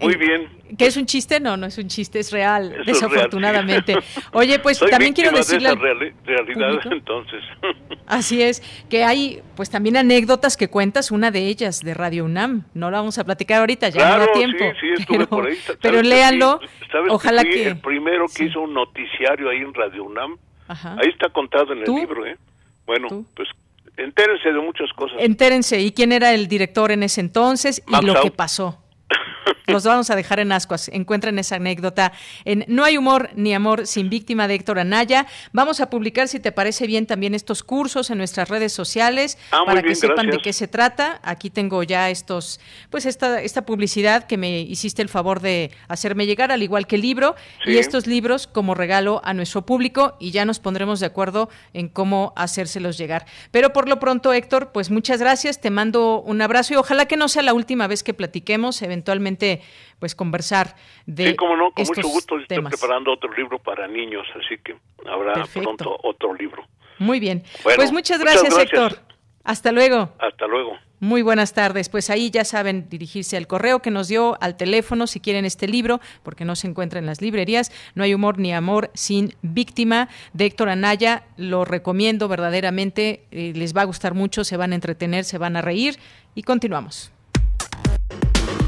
Muy bien. ¿Qué es un chiste? No, no es un chiste, es real, desafortunadamente. Oye, pues también quiero decirle... realidad, entonces. Así es, que hay pues también anécdotas que cuentas, una de ellas de Radio UNAM. No la vamos a platicar ahorita, ya no da tiempo. Sí, sí, estuve por ahí. Pero léanlo, ojalá que... El primero que hizo un noticiario ahí en Radio UNAM, ahí está contado en el libro, ¿eh? Bueno, pues entérense de muchas cosas. Entérense, ¿y quién era el director en ese entonces? y lo que pasó. Los vamos a dejar en ascuas. Encuentren esa anécdota en No hay humor ni amor sin víctima de Héctor Anaya. Vamos a publicar, si te parece bien, también estos cursos en nuestras redes sociales ah, para que sepan de qué se trata. Aquí tengo ya estos, pues esta, esta publicidad que me hiciste el favor de hacerme llegar, al igual que el libro, y estos libros como regalo a nuestro público, y ya nos pondremos de acuerdo en cómo hacérselos llegar. Pero por lo pronto, Héctor, pues muchas gracias, te mando un abrazo y ojalá que no sea la última vez que platiquemos, eventualmente pues conversar de Sí, como no, con mucho gusto estoy preparando otro libro para niños, así que habrá pronto otro libro. Muy bien. pues muchas gracias, Héctor. Hasta luego. Hasta luego. Muy buenas tardes. Pues ahí ya saben dirigirse al correo que nos dio, al teléfono, si quieren este libro, porque no se encuentra en las librerías. No hay humor ni amor sin víctima de Héctor Anaya. Lo recomiendo verdaderamente. Eh, les va a gustar mucho, se van a entretener, se van a reír. Y continuamos.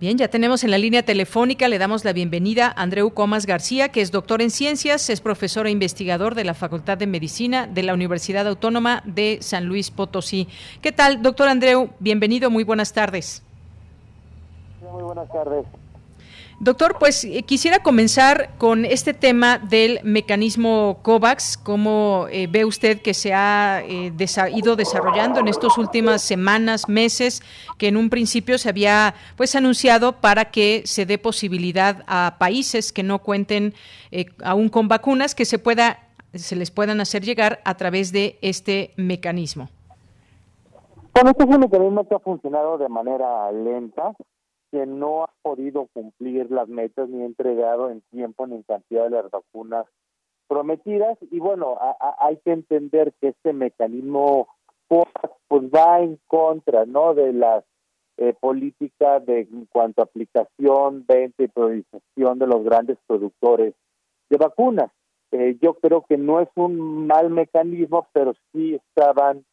Bien, ya tenemos en la línea telefónica, le damos la bienvenida a Andreu Comas García, que es doctor en ciencias, es profesor e investigador de la Facultad de Medicina de la Universidad Autónoma de San Luis Potosí. ¿Qué tal, doctor Andreu? Bienvenido, muy buenas tardes. Muy buenas tardes. Doctor, pues eh, quisiera comenzar con este tema del mecanismo COVAX. ¿Cómo eh, ve usted que se ha eh, ido desarrollando en estas últimas semanas, meses, que en un principio se había pues anunciado para que se dé posibilidad a países que no cuenten aún con vacunas que se pueda se les puedan hacer llegar a través de este mecanismo? Bueno, este es un mecanismo que ha funcionado de manera lenta que no ha podido cumplir las metas ni ha entregado en tiempo ni en cantidad de las vacunas prometidas. Y bueno hay que entender que este mecanismo pues va en contra no de las eh, políticas de en cuanto a aplicación venta y priorización de los grandes productores de vacunas. Eh, yo creo que no es un mal mecanismo pero sí estaban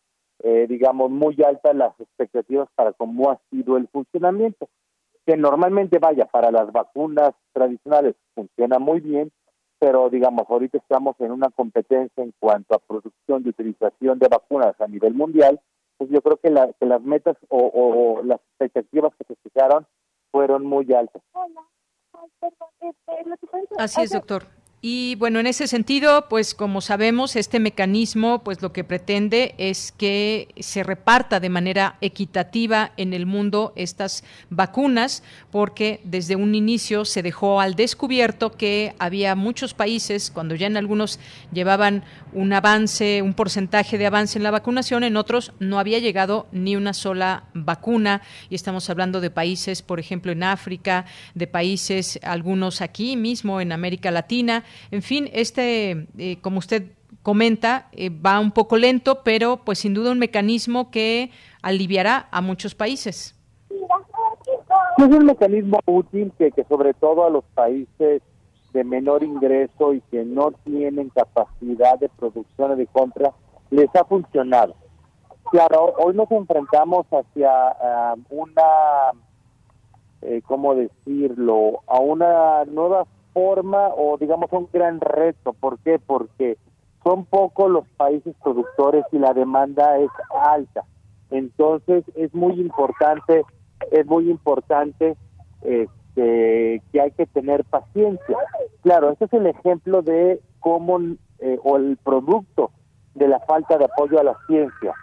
eh, digamos muy altas las expectativas para cómo ha sido el funcionamiento que normalmente vaya para las vacunas tradicionales funciona muy bien, pero digamos, ahorita estamos en una competencia en cuanto a producción y utilización de vacunas a nivel mundial, pues yo creo que, las metas o, las expectativas que se fijaron fueron muy altas. Así es, doctor. Y bueno, en ese sentido, pues como sabemos, este mecanismo, pues lo que pretende es que se reparta de manera equitativa en el mundo estas vacunas, porque desde un inicio se dejó al descubierto que había muchos países, cuando ya en algunos llevaban un avance, un porcentaje de avance en la vacunación, en otros no había llegado ni una sola vacuna, y estamos hablando de países, por ejemplo, en África, de países, algunos aquí mismo en América Latina, en fin, este, eh, como usted comenta, eh, va un poco lento, pero pues sin duda un mecanismo que aliviará a muchos países. Es un mecanismo útil que, que sobre todo a los países de menor ingreso y que no tienen capacidad de producción o de compra, les ha funcionado. Claro, hoy nos enfrentamos hacia ah, una, eh, ¿cómo decirlo?, a una nueva forma o digamos un gran reto. ¿Por qué? Porque son pocos los países productores y la demanda es alta. Entonces es muy importante, es muy importante este, que hay que tener paciencia. Claro, este es el ejemplo de cómo eh, o el producto de la falta de apoyo a la ciencia.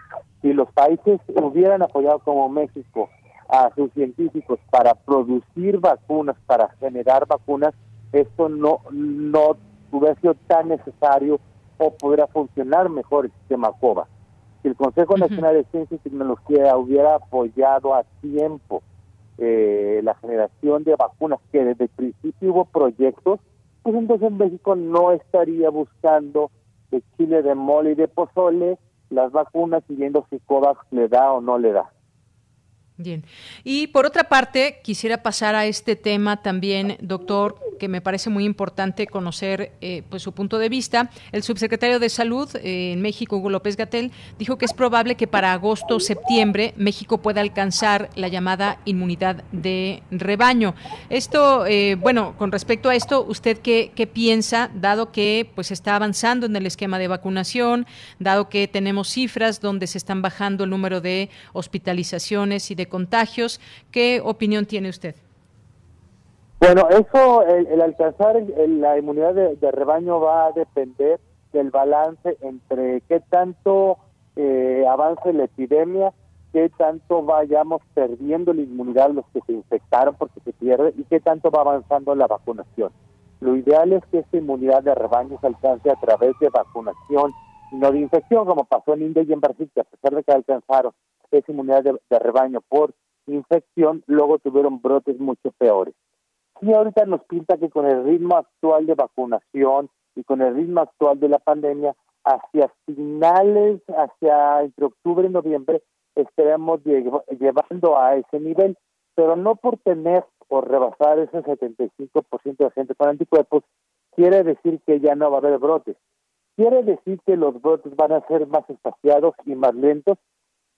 Si los países hubieran apoyado como México a sus científicos para producir vacunas, para generar vacunas, esto no, no hubiera sido tan necesario o pudiera funcionar mejor el sistema COVA. Si el Consejo Nacional de Ciencia y Tecnología hubiera apoyado a tiempo eh, la generación de vacunas, que desde el principio hubo proyectos, pues entonces México no estaría buscando de chile de mole y de pozole las vacunas y viendo si COVAX le da o no le da. Bien. Y por otra parte, quisiera pasar a este tema también, doctor, que me parece muy importante conocer eh, pues su punto de vista. El subsecretario de Salud eh, en México, Hugo López Gatel, dijo que es probable que para agosto o septiembre México pueda alcanzar la llamada inmunidad de rebaño. Esto, eh, bueno, con respecto a esto, ¿usted qué, qué piensa, dado que pues está avanzando en el esquema de vacunación, dado que tenemos cifras donde se están bajando el número de hospitalizaciones y de contagios. ¿Qué opinión tiene usted? Bueno, eso, el, alcanzar la inmunidad de, rebaño va a depender del balance entre qué tanto eh, avance la epidemia, qué tanto vayamos perdiendo la inmunidad los que se infectaron porque se pierde y qué tanto va avanzando la vacunación. Lo ideal es que esta inmunidad de rebaño se alcance a través de vacunación no de infección, como pasó en India y en Brasil, que a pesar de que alcanzaron esa inmunidad de, rebaño por infección, luego tuvieron brotes mucho peores. Y ahorita nos pinta que con el ritmo actual de vacunación y con el ritmo actual de la pandemia, hacia finales, hacia entre octubre y noviembre, estaremos llevando a ese nivel, pero no por tener o rebasar ese 75% de gente con anticuerpos, quiere decir que ya no va a haber brotes. Quiere decir que los brotes van a ser más espaciados y más lentos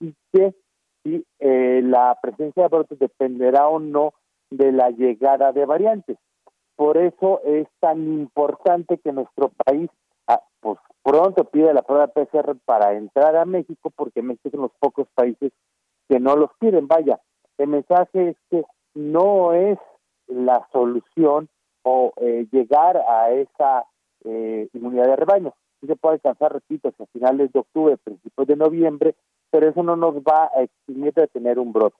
y que si eh, la presencia de brotes dependerá o no de la llegada de variantes. Por eso es tan importante que nuestro país ah, pues pronto pida la prueba PCR para entrar a México, porque México es uno de los pocos países que no los piden. Vaya, el mensaje es que no es la solución o eh, llegar a esa eh, inmunidad de rebaño. Se puede alcanzar, repito, hacia finales de octubre, principios de noviembre, pero eso no nos va a eximir de tener un brote.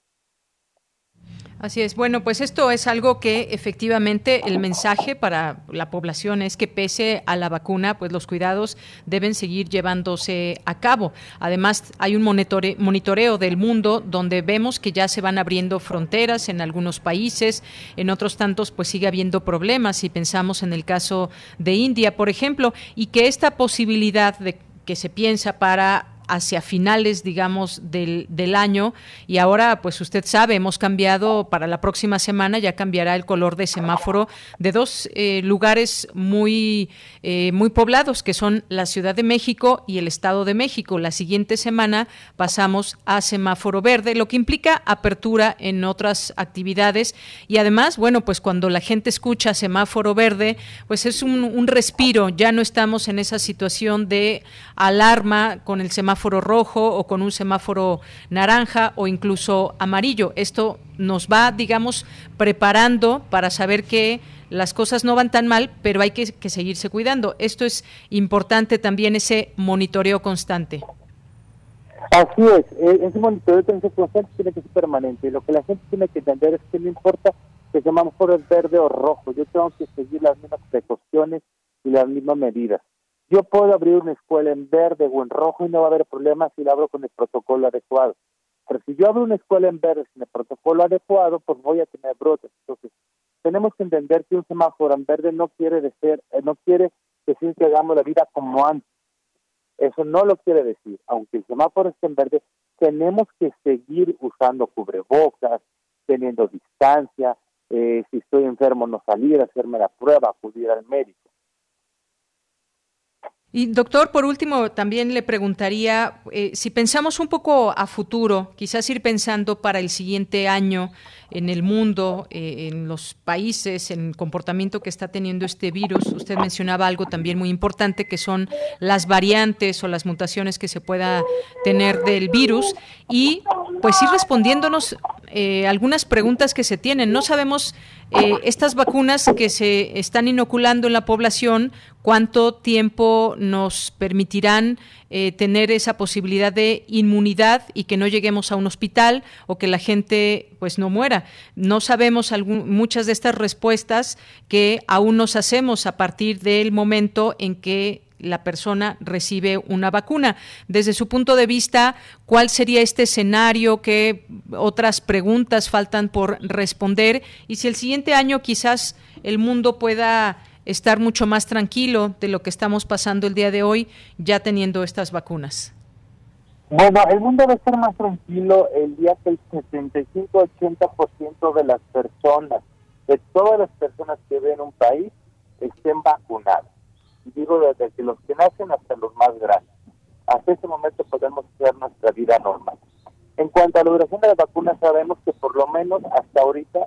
Así es. Bueno, pues esto es algo que efectivamente el mensaje para la población es que pese a la vacuna, pues los cuidados deben seguir llevándose a cabo. Además, hay un monitoreo del mundo donde vemos que ya se van abriendo fronteras en algunos países, en otros tantos pues sigue habiendo problemas si pensamos en el caso de India, por ejemplo, y que esta posibilidad de que se piensa para hacia finales, digamos, del, del, año. Y ahora, pues usted sabe, hemos cambiado para la próxima semana, ya cambiará el color de semáforo de dos eh, lugares muy, eh, muy poblados, que son la Ciudad de México y el Estado de México. La siguiente semana pasamos a semáforo verde, lo que implica apertura en otras actividades. Y además, bueno, pues cuando la gente escucha semáforo verde, pues es un, un respiro, ya no estamos en esa situación de alarma con el semáforo semáforo rojo o con un semáforo naranja o incluso amarillo. Esto nos va, digamos, preparando para saber que las cosas no van tan mal, pero hay que, seguirse cuidando. Esto es importante también, ese monitoreo constante. Así es, e, ese monitoreo constante tiene que ser permanente. Lo que la gente tiene que entender es que no importa que semáforo es verde o rojo, yo tengo que seguir las mismas precauciones y las mismas medidas. Yo puedo abrir una escuela en verde o en rojo y no va a haber problema si la abro con el protocolo adecuado. Pero si yo abro una escuela en verde sin el protocolo adecuado, pues voy a tener brotes. Entonces, tenemos que entender que un semáforo en verde no quiere decir, eh, no quiere decir que hagamos la vida como antes. Eso no lo quiere decir. Aunque el semáforo esté en verde, tenemos que seguir usando cubrebocas, teniendo distancia. Eh, si estoy enfermo, no salir hacerme la prueba, acudir al médico. Y doctor, por último, también le preguntaría eh, si pensamos un poco a futuro, quizás ir pensando para el siguiente año en el mundo, eh, en los países, en el comportamiento que está teniendo este virus. Usted mencionaba algo también muy importante, que son las variantes o las mutaciones que se pueda tener del virus. Y pues ir respondiéndonos eh, algunas preguntas que se tienen. No sabemos eh, estas vacunas que se están inoculando en la población, cuánto tiempo nos permitirán eh, tener esa posibilidad de inmunidad y que no lleguemos a un hospital o que la gente pues no muera. No sabemos muchas de estas respuestas que aún nos hacemos a partir del momento en que la persona recibe una vacuna. Desde su punto de vista, ¿cuál sería este escenario? ¿Qué otras preguntas faltan por responder? Y si el siguiente año quizás el mundo pueda estar mucho más tranquilo de lo que estamos pasando el día de hoy, ya teniendo estas vacunas. Bueno, el mundo debe estar más tranquilo el día que el 75-80% de las personas, de todas las personas que ven un país, estén vacunadas digo desde que los que nacen hasta los más grandes. Hasta ese momento podemos hacer nuestra vida normal. En cuanto a la duración de la vacuna, sabemos que por lo menos hasta ahorita,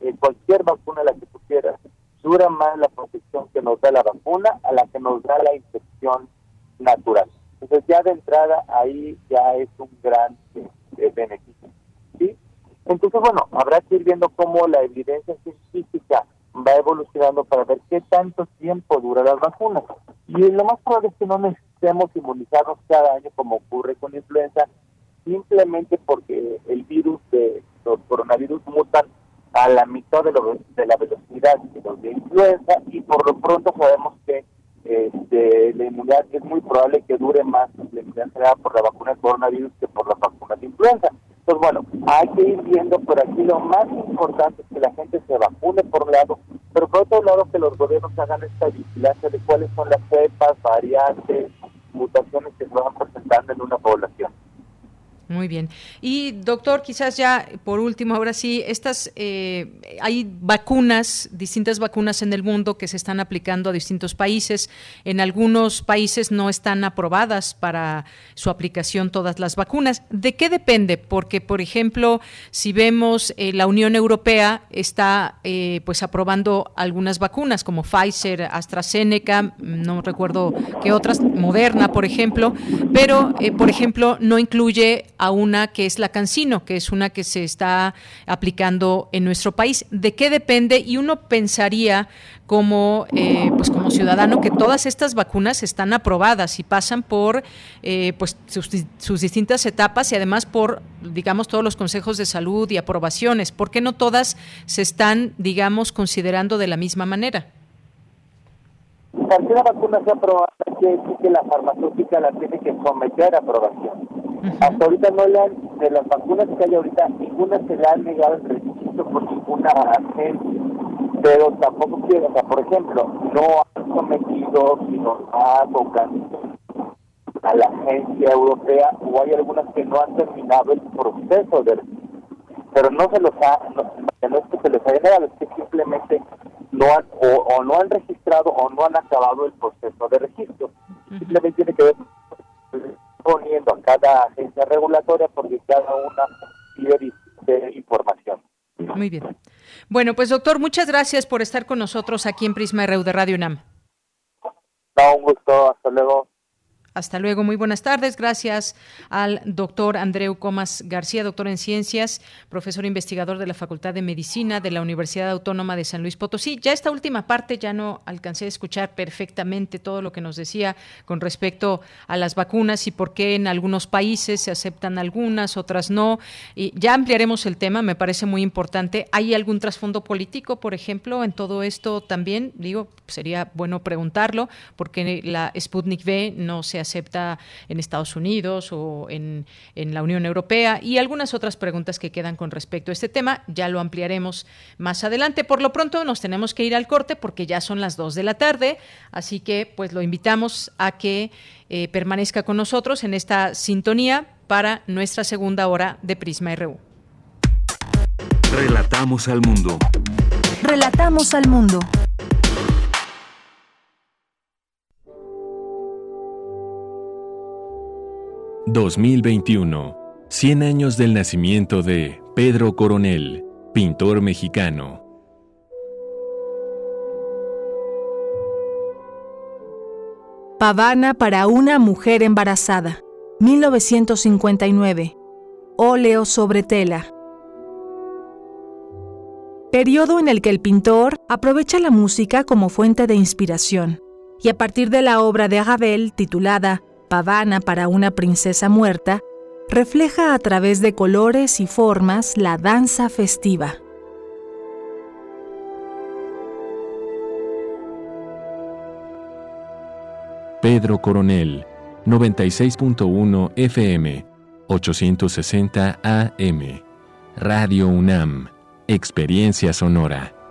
eh, cualquier vacuna la que tú quieras, dura más la protección que nos da la vacuna a la que nos da la infección natural. Entonces ya de entrada ahí ya es un gran eh, beneficio. ¿sí? Entonces, bueno, habrá que ir viendo cómo la evidencia científica va evolucionando para ver qué tanto tiempo dura las vacunas. Y lo más probable es que no necesitemos inmunizarnos cada año como ocurre con influenza, simplemente porque el virus de los coronavirus mutan a la mitad de, de la velocidad de los de influenza y por lo pronto sabemos que este, la inmunidad es muy probable que dure más la inmunidad por la vacuna de coronavirus que por la vacuna de influenza. Entonces, bueno, hay que ir viendo, por aquí lo más importante es que la gente se vacune por un lado, pero por otro lado que los gobiernos hagan esta vigilancia de cuáles son las cepas, variantes, mutaciones que se van presentando en una población. Muy bien. Y doctor, quizás ya por último, ahora sí, estas eh, hay vacunas, distintas vacunas en el mundo que se están aplicando a distintos países. En algunos países no están aprobadas para su aplicación todas las vacunas. ¿De qué depende? Porque, por ejemplo, si vemos eh, la Unión Europea está eh, pues aprobando algunas vacunas como Pfizer, AstraZeneca, no recuerdo qué otras, Moderna, por ejemplo, pero por ejemplo no incluye a una que es la Cancino, que es una que se está aplicando en nuestro país. ¿De qué depende? Y uno pensaría como, eh, pues como ciudadano que todas estas vacunas están aprobadas y pasan por eh, pues sus, sus, distintas etapas y además por, digamos, todos los consejos de salud y aprobaciones. ¿Por qué no todas se están, digamos, considerando de la misma manera? Cualquier vacuna sea aprobada, quiere decir que la farmacéutica la tiene que someter a aprobación. Hasta ahorita no le han, de las vacunas que hay ahorita, ninguna se le ha negado el registro por ninguna agencia. Pero tampoco quiere, o sea, por ejemplo, no han sometido, sino ha tocado a la agencia europea o hay algunas que no han terminado el proceso de pero no se los ha, no, no es que se les haya negado, es que simplemente no han, o, no han registrado o no han acabado el proceso de registro. Simplemente tiene que ver poniendo a cada agencia regulatoria porque cada una de información. Muy bien. Bueno, pues doctor, muchas gracias por estar con nosotros aquí en Prisma RU de Radio UNAM. No, un gusto, hasta luego. Hasta luego, muy buenas tardes. Gracias al doctor Andreu Comas García, doctor en ciencias, profesor investigador de la Facultad de Medicina de la Universidad Autónoma de San Luis Potosí. Ya esta última parte ya no alcancé a escuchar perfectamente todo lo que nos decía con respecto a las vacunas y por qué en algunos países se aceptan algunas, otras no. Y ya ampliaremos el tema, me parece muy importante. ¿Hay algún trasfondo político, por ejemplo, en todo esto también? Digo, sería bueno preguntarlo, porque la Sputnik V no se acepta en Estados Unidos o en, la Unión Europea y algunas otras preguntas que quedan con respecto a este tema. Ya lo ampliaremos más adelante. Por lo pronto nos tenemos que ir al corte porque ya son las 2 de la tarde, así que pues lo invitamos a que eh, permanezca con nosotros en esta sintonía para nuestra segunda hora de Prisma RU. Relatamos al mundo. Relatamos al mundo. 2021. 100 años del nacimiento de Pedro Coronel, pintor mexicano. Pavana para una mujer embarazada. 1959. Óleo sobre tela. Periodo en el que el pintor aprovecha la música como fuente de inspiración, y a partir de la obra de Agabel titulada Pavana para una princesa muerta, refleja a través de colores y formas la danza festiva. Pedro Coronel, 96.1 FM, 860 AM. Radio UNAM, Experiencia Sonora.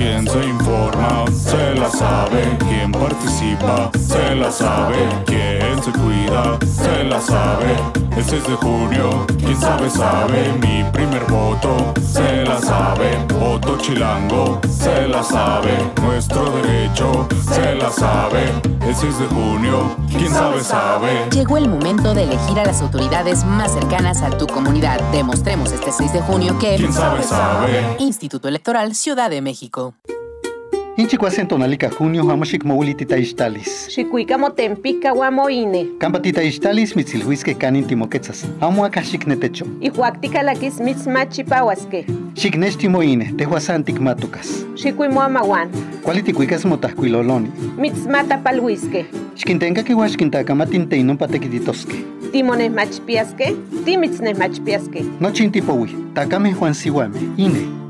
Quien se informa, se la sabe. Quien participa, se la sabe. Quien se cuida, se la sabe. El 6 de junio, quien sabe, sabe. Mi primer voto, se la sabe. Voto chilango, se la sabe. Nuestro derecho, se la sabe. El 6 de junio, quien sabe, sabe. Llegó el momento de elegir a las autoridades más cercanas a tu comunidad. Demostremos este 6 de junio que. Quien sabe, sabe. Instituto Electoral Ciudad de México. Inchicuasen tonalica junio hamashik maulitita ixtalis. Xikuika motempica guamoine. Campatita ixtalis mitzilhuisque canin timoquetzas. Amo acá xicnetecho. Ihuactica laquis mitzmachipahuasque. Xicnechtimoine, tehuasantic matucas. Xikuimoamahuan. Cualiticuicas motascuiloloni. Mitzmatapalhuisque. Xquintenca quihuaxquintaca matinteinon patequititosque. Timones machpiasque. Timitznes machpiasque. Nochintipohui. Tacame Juan Sihuame. Ine.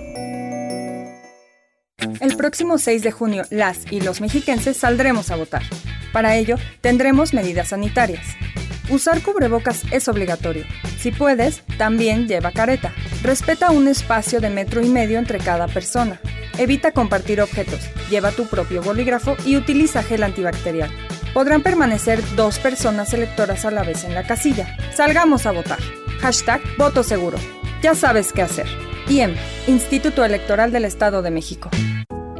Próximo 6 de junio, las y los mexiquenses saldremos a votar. Para ello, tendremos medidas sanitarias. Usar cubrebocas es obligatorio. Si puedes, también lleva careta. Respeta un espacio de metro y medio entre cada persona. Evita compartir objetos. Lleva tu propio bolígrafo y utiliza gel antibacterial. Podrán permanecer dos personas electoras a la vez en la casilla. Salgamos a votar. Hashtag voto seguro. Ya sabes qué hacer. IEM, Instituto Electoral del Estado de México.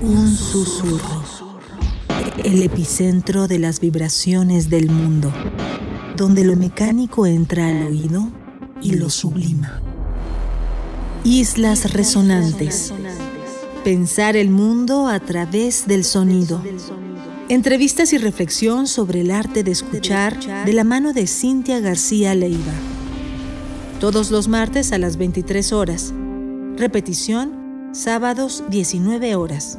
Un susurro. El epicentro de las vibraciones del mundo, donde lo mecánico entra al oído y lo sublima. Islas resonantes. Pensar el mundo a través del sonido. Entrevistas y reflexión sobre el arte de escuchar de la mano de Cintia García Leiva. Todos los martes a las 23 horas. Repetición Sábados 19 horas.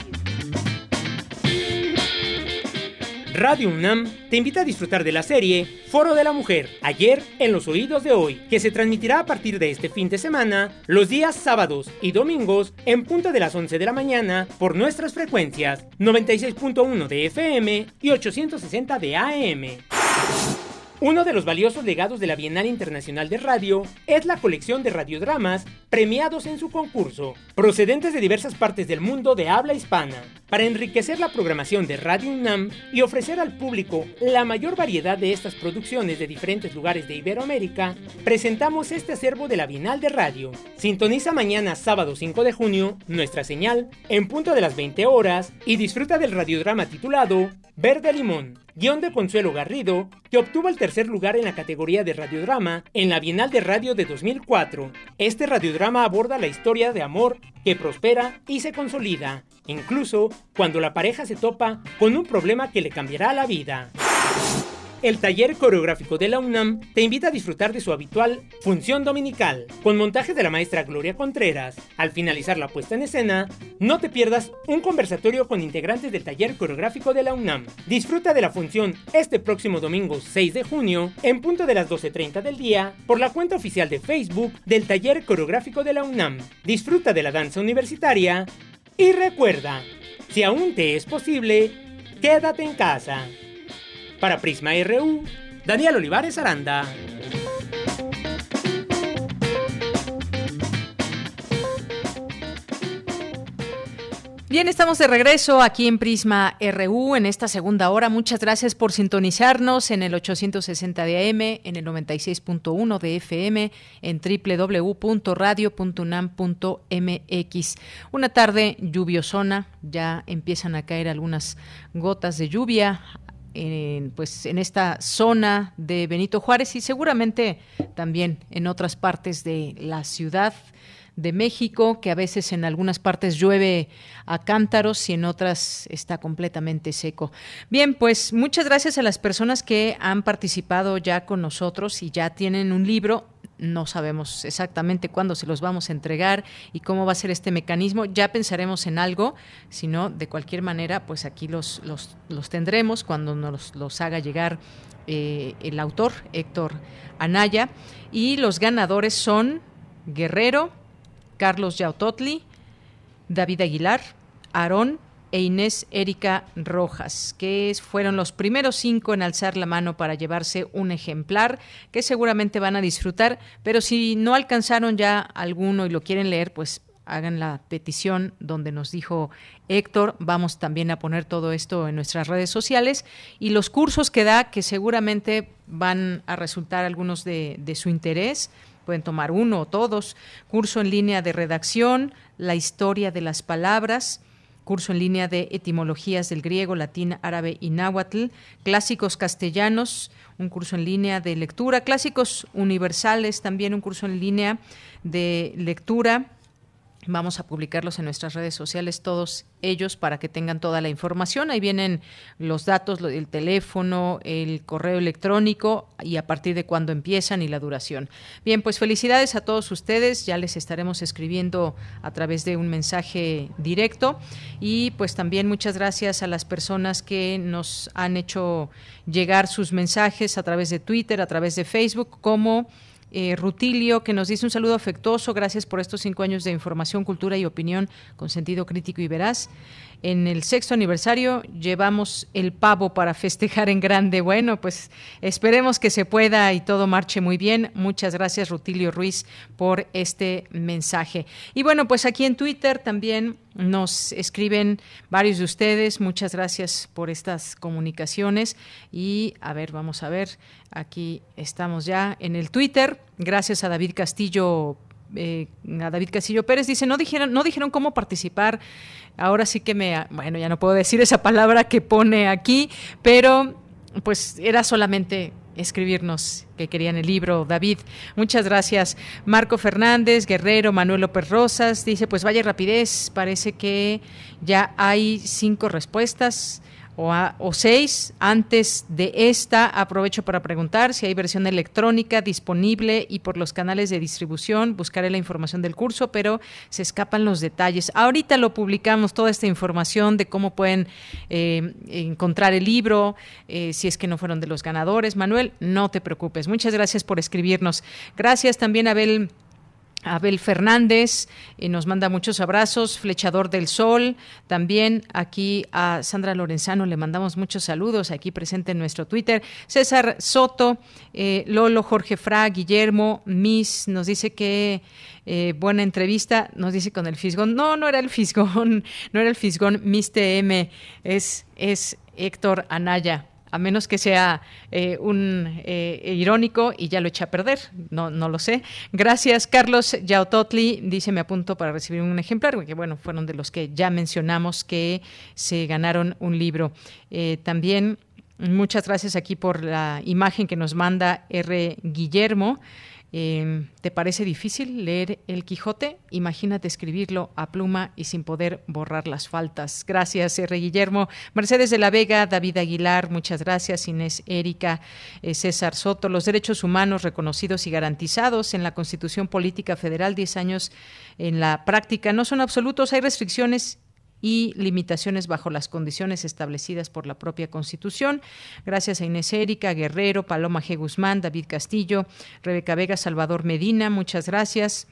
Radio UNAM te invita a disfrutar de la serie Foro de la Mujer, ayer en los oídos de hoy, que se transmitirá a partir de este fin de semana, los días sábados y domingos, en punto de las 11 de la mañana, por nuestras frecuencias 96.1 de FM y 860 de AM. Uno de los valiosos legados de la Bienal Internacional de Radio es la colección de radiodramas premiados en su concurso, procedentes de diversas partes del mundo de habla hispana, para enriquecer la programación de Radio UNAM y ofrecer al público la mayor variedad de estas producciones de diferentes lugares de Iberoamérica, presentamos este acervo de la Bienal de Radio. Sintoniza mañana sábado 5 de junio nuestra señal en punto de las 20 horas y disfruta del radiodrama titulado Verde Limón, guion de Consuelo Garrido, que obtuvo el tercer lugar en la categoría de radiodrama en la Bienal de Radio de 2004. Este radiodrama aborda la historia de amor que prospera y se consolida, incluso cuando la pareja se topa con un problema que le cambiará la vida. El taller coreográfico de la UNAM te invita a disfrutar de su habitual función dominical, con montaje de la maestra Gloria Contreras. Al finalizar la puesta en escena, no te pierdas un conversatorio con integrantes del taller coreográfico de la UNAM. Disfruta de la función este próximo domingo 6 de junio, en punto de las 12.30 del día, por la cuenta oficial de Facebook del taller coreográfico de la UNAM. Disfruta de la danza universitaria y recuerda, si aún te es posible, quédate en casa. Para Prisma RU, Daniel Olivares Aranda. Bien, estamos de regreso aquí en Prisma RU en esta segunda hora. Muchas gracias por sintonizarnos en el 860 de AM, en el 96.1 de FM, en www.radio.unam.mx. Una tarde lluviosona, ya empiezan a caer algunas gotas de lluvia en, pues, en esta zona de Benito Juárez y seguramente también en otras partes de la ciudad de México, que a veces en algunas partes llueve a cántaros y en otras está completamente seco. Bien, pues muchas gracias a las personas que han participado ya con nosotros y ya tienen un libro no sabemos exactamente cuándo se los vamos a entregar y cómo va a ser este mecanismo. Ya pensaremos en algo, si no, de cualquier manera, pues aquí los, los, los tendremos cuando nos los haga llegar eh, el autor, Héctor Anaya. Y los ganadores son Guerrero, Carlos Yautotli, David Aguilar, Aarón e Inés Erika Rojas, que fueron los primeros cinco en alzar la mano para llevarse un ejemplar que seguramente van a disfrutar, pero si no alcanzaron ya alguno y lo quieren leer, pues hagan la petición donde nos dijo Héctor. Vamos también a poner todo esto en nuestras redes sociales y los cursos que da, que seguramente van a resultar algunos de, de su interés. Pueden tomar uno o todos. Curso en línea de redacción, la historia de las palabras, curso en línea de etimologías del griego, latín, árabe y náhuatl, clásicos castellanos, un curso en línea de lectura, clásicos universales, también un curso en línea de lectura Vamos a publicarlos en nuestras redes sociales, todos ellos, para que tengan toda la información. Ahí vienen los datos, el teléfono, el correo electrónico y a partir de cuándo empiezan y la duración. Bien, pues felicidades a todos ustedes. Ya les estaremos escribiendo a través de un mensaje directo. Y pues también muchas gracias a las personas que nos han hecho llegar sus mensajes a través de Twitter, a través de Facebook, como eh, Rutilio, que nos dice un saludo afectuoso. Gracias por estos cinco años de información, cultura y opinión con sentido crítico y veraz. En el sexto aniversario llevamos el pavo para festejar en grande. Bueno, pues esperemos que se pueda y todo marche muy bien. Muchas gracias, Rutilio Ruiz, por este mensaje. Y bueno, pues aquí en Twitter también nos escriben varios de ustedes. Muchas gracias por estas comunicaciones. Y a ver, vamos a ver. Aquí estamos ya en el Twitter. Gracias a David Castillo eh, a David Castillo Pérez dice no dijeron no dijeron cómo participar ahora sí que me bueno ya no puedo decir esa palabra que pone aquí pero pues era solamente escribirnos que querían el libro, David. Muchas gracias. Marco Fernández, Guerrero, Manuel López Rosas, dice, pues vaya rapidez, parece que ya hay cinco respuestas o, seis. Antes de esta, aprovecho para preguntar si hay versión electrónica disponible y por los canales de distribución. Buscaré la información del curso, pero se escapan los detalles. Ahorita lo publicamos, toda esta información de cómo pueden eh, encontrar el libro, eh, si es que no fueron de los ganadores. Manuel, no te preocupes. Muchas gracias por escribirnos. Gracias también, Abel. Abel Fernández y nos manda muchos abrazos, Flechador del Sol, también aquí a Sandra Lorenzano le mandamos muchos saludos, aquí presente en nuestro Twitter, César Soto, eh, Lolo, Jorge Fra, Guillermo, Miss, nos dice que eh, buena entrevista, nos dice con el Fisgón, no, no era el Fisgón, no era el Fisgón, Miss TM, es, es Héctor Anaya, a menos que sea eh, un eh, irónico y ya lo echa a perder, no, no lo sé. Gracias, Carlos Yautotli, dice, me apunto para recibir un ejemplar, porque bueno, fueron de los que ya mencionamos que se ganaron un libro. Eh, también muchas gracias aquí por la imagen que nos manda R. Guillermo. Em, ¿Te parece difícil leer El Quijote? Imagínate escribirlo a pluma y sin poder borrar las faltas. Gracias, R. Guillermo. Mercedes de la Vega, David Aguilar, muchas gracias. Inés Erika, eh, César Soto. Los derechos humanos reconocidos y garantizados en la Constitución Política Federal, 10 años en la práctica, no son absolutos. Hay restricciones y limitaciones bajo las condiciones establecidas por la propia Constitución. Gracias a Inés Erika, Guerrero, Paloma G. Guzmán, David Castillo, Rebeca Vega, Salvador Medina, muchas gracias.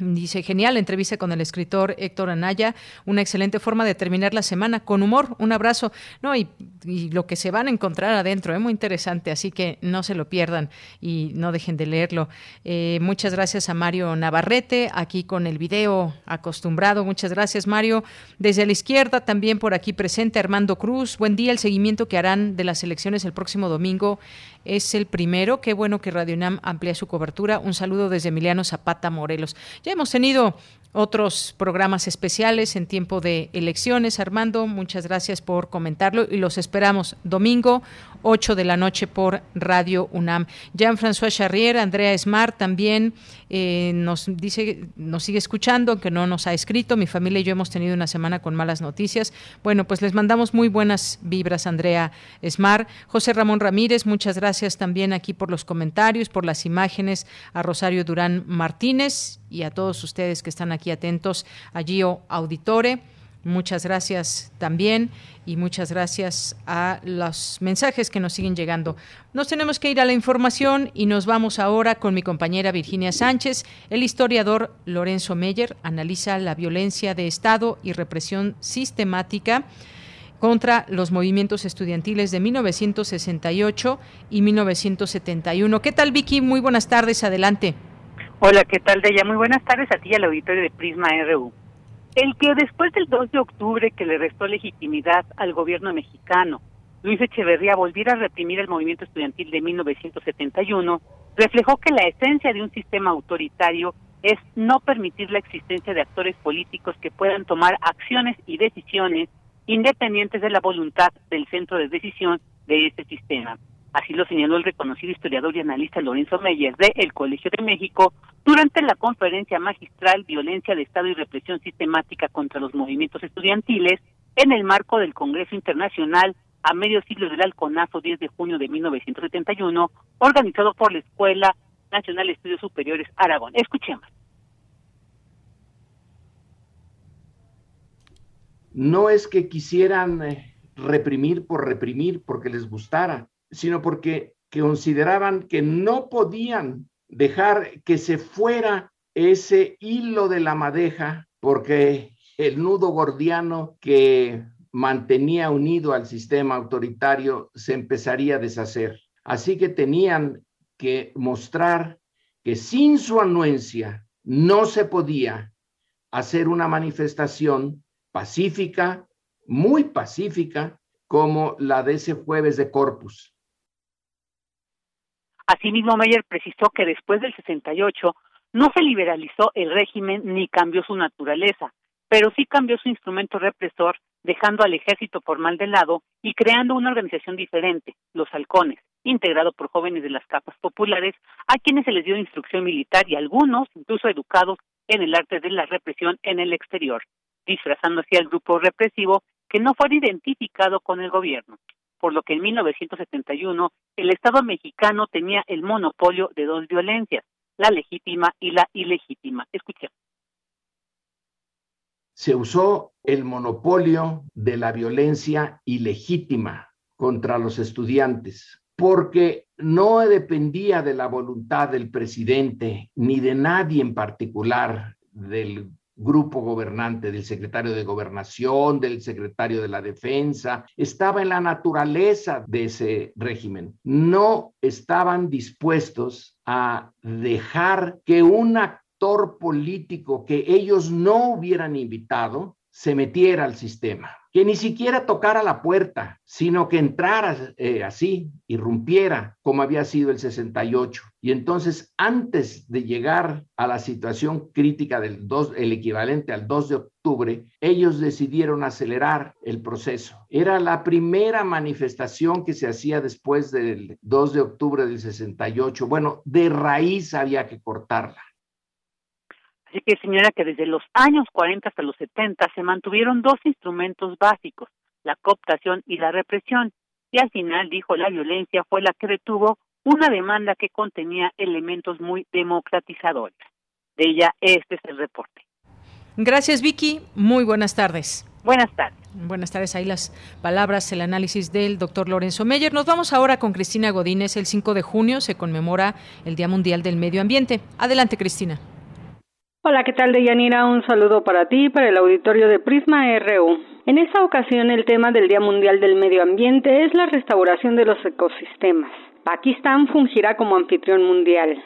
Dice, genial, entrevista con el escritor Héctor Anaya, una excelente forma de terminar la semana con humor, un abrazo, no, y, lo que se van a encontrar adentro, es muy interesante, así que no se lo pierdan y no dejen de leerlo. Eh, muchas gracias a Mario Navarrete, aquí con el video acostumbrado, muchas gracias Mario. Desde la izquierda, también por aquí presente Armando Cruz, buen día, el seguimiento que harán de las elecciones el próximo domingo es el primero. Qué bueno que Radio UNAM amplía su cobertura. Un saludo desde Emiliano Zapata, Morelos. Ya hemos tenido otros programas especiales en tiempo de elecciones. Armando, muchas gracias por comentarlo y los esperamos domingo, 8 de la noche por Radio UNAM. Jean-François Charrier, Andrea Smart también eh, nos dice, nos sigue escuchando, aunque no nos ha escrito. Mi familia y yo hemos tenido una semana con malas noticias. Bueno, pues les mandamos muy buenas vibras, Andrea Smart. José Ramón Ramírez, muchas gracias también aquí por los comentarios, por las imágenes, a Rosario Durán Martínez y a todos ustedes que están aquí atentos a Gio Auditore. Muchas gracias también y muchas gracias a los mensajes que nos siguen llegando. Nos tenemos que ir a la información y nos vamos ahora con mi compañera Virginia Sánchez. El historiador Lorenzo Meyer analiza la violencia de Estado y represión sistemática contra los movimientos estudiantiles de 1968 y 1971. ¿Qué tal, Vicky? Muy buenas tardes, adelante. Hola, ¿qué tal, Deya? Muy buenas tardes a ti y al auditorio de Prisma RU. El que después del 2 de octubre que le restó legitimidad al gobierno mexicano, Luis Echeverría volviera a reprimir el movimiento estudiantil de 1971, reflejó que la esencia de un sistema autoritario es no permitir la existencia de actores políticos que puedan tomar acciones y decisiones independientes de la voluntad del centro de decisión de este sistema. Así lo señaló el reconocido historiador y analista Lorenzo Meyer de El Colegio de México durante la conferencia magistral Violencia de Estado y Represión Sistemática contra los Movimientos Estudiantiles en el marco del Congreso Internacional a medio siglo del Alconazo 10 de junio de 1971, organizado por la Escuela Nacional de Estudios Superiores Aragón. Escuchemos. No es que quisieran eh, reprimir por reprimir porque les gustara, sino porque consideraban que no podían dejar que se fuera ese hilo de la madeja, porque el nudo gordiano que mantenía unido al sistema autoritario se empezaría a deshacer. Así que tenían que mostrar que sin su anuencia no se podía hacer una manifestación pacífica, muy pacífica, como la de ese jueves de Corpus. Asimismo, Meyer precisó que después del 68 no se liberalizó el régimen ni cambió su naturaleza, pero sí cambió su instrumento represor, dejando al ejército formal de lado y creando una organización diferente, los halcones, integrado por jóvenes de las capas populares, a quienes se les dio instrucción militar y algunos incluso educados en el arte de la represión en el exterior, disfrazando así al grupo represivo que no fue identificado con el gobierno, por lo que en 1971 el Estado mexicano tenía el monopolio de dos violencias, la legítima y la ilegítima. Escuchemos. Se usó el monopolio de la violencia ilegítima contra los estudiantes, porque no dependía de la voluntad del presidente ni de nadie en particular del grupo gobernante, del secretario de gobernación, del secretario de la defensa, estaba en la naturaleza de ese régimen. No estaban dispuestos a dejar que un actor político que ellos no hubieran invitado se metiera al sistema que ni siquiera tocara la puerta, sino que entrara eh, así, irrumpiera, como había sido el 68. Y entonces, antes de llegar a la situación crítica del 2, el equivalente al 2 de octubre, ellos decidieron acelerar el proceso. Era la primera manifestación que se hacía después del 2 de octubre del 68. Bueno, de raíz había que cortarla. Así que señora que desde los años 40 hasta los 70 se mantuvieron dos instrumentos básicos, la cooptación y la represión, y al final dijo la violencia fue la que detuvo una demanda que contenía elementos muy democratizadores. De ella este es el reporte. Gracias Vicky, muy buenas tardes. Buenas tardes. Buenas tardes, ahí las palabras, el análisis del doctor Lorenzo Meyer. Nos vamos ahora con Cristina Godínez. El 5 de junio se conmemora el Día Mundial del Medio Ambiente. Adelante, Cristina. Hola, ¿qué tal, Deyanira? Un saludo para ti y para el auditorio de Prisma RU. En esta ocasión, el tema del Día Mundial del Medio Ambiente es la restauración de los ecosistemas. Pakistán fungirá como anfitrión mundial.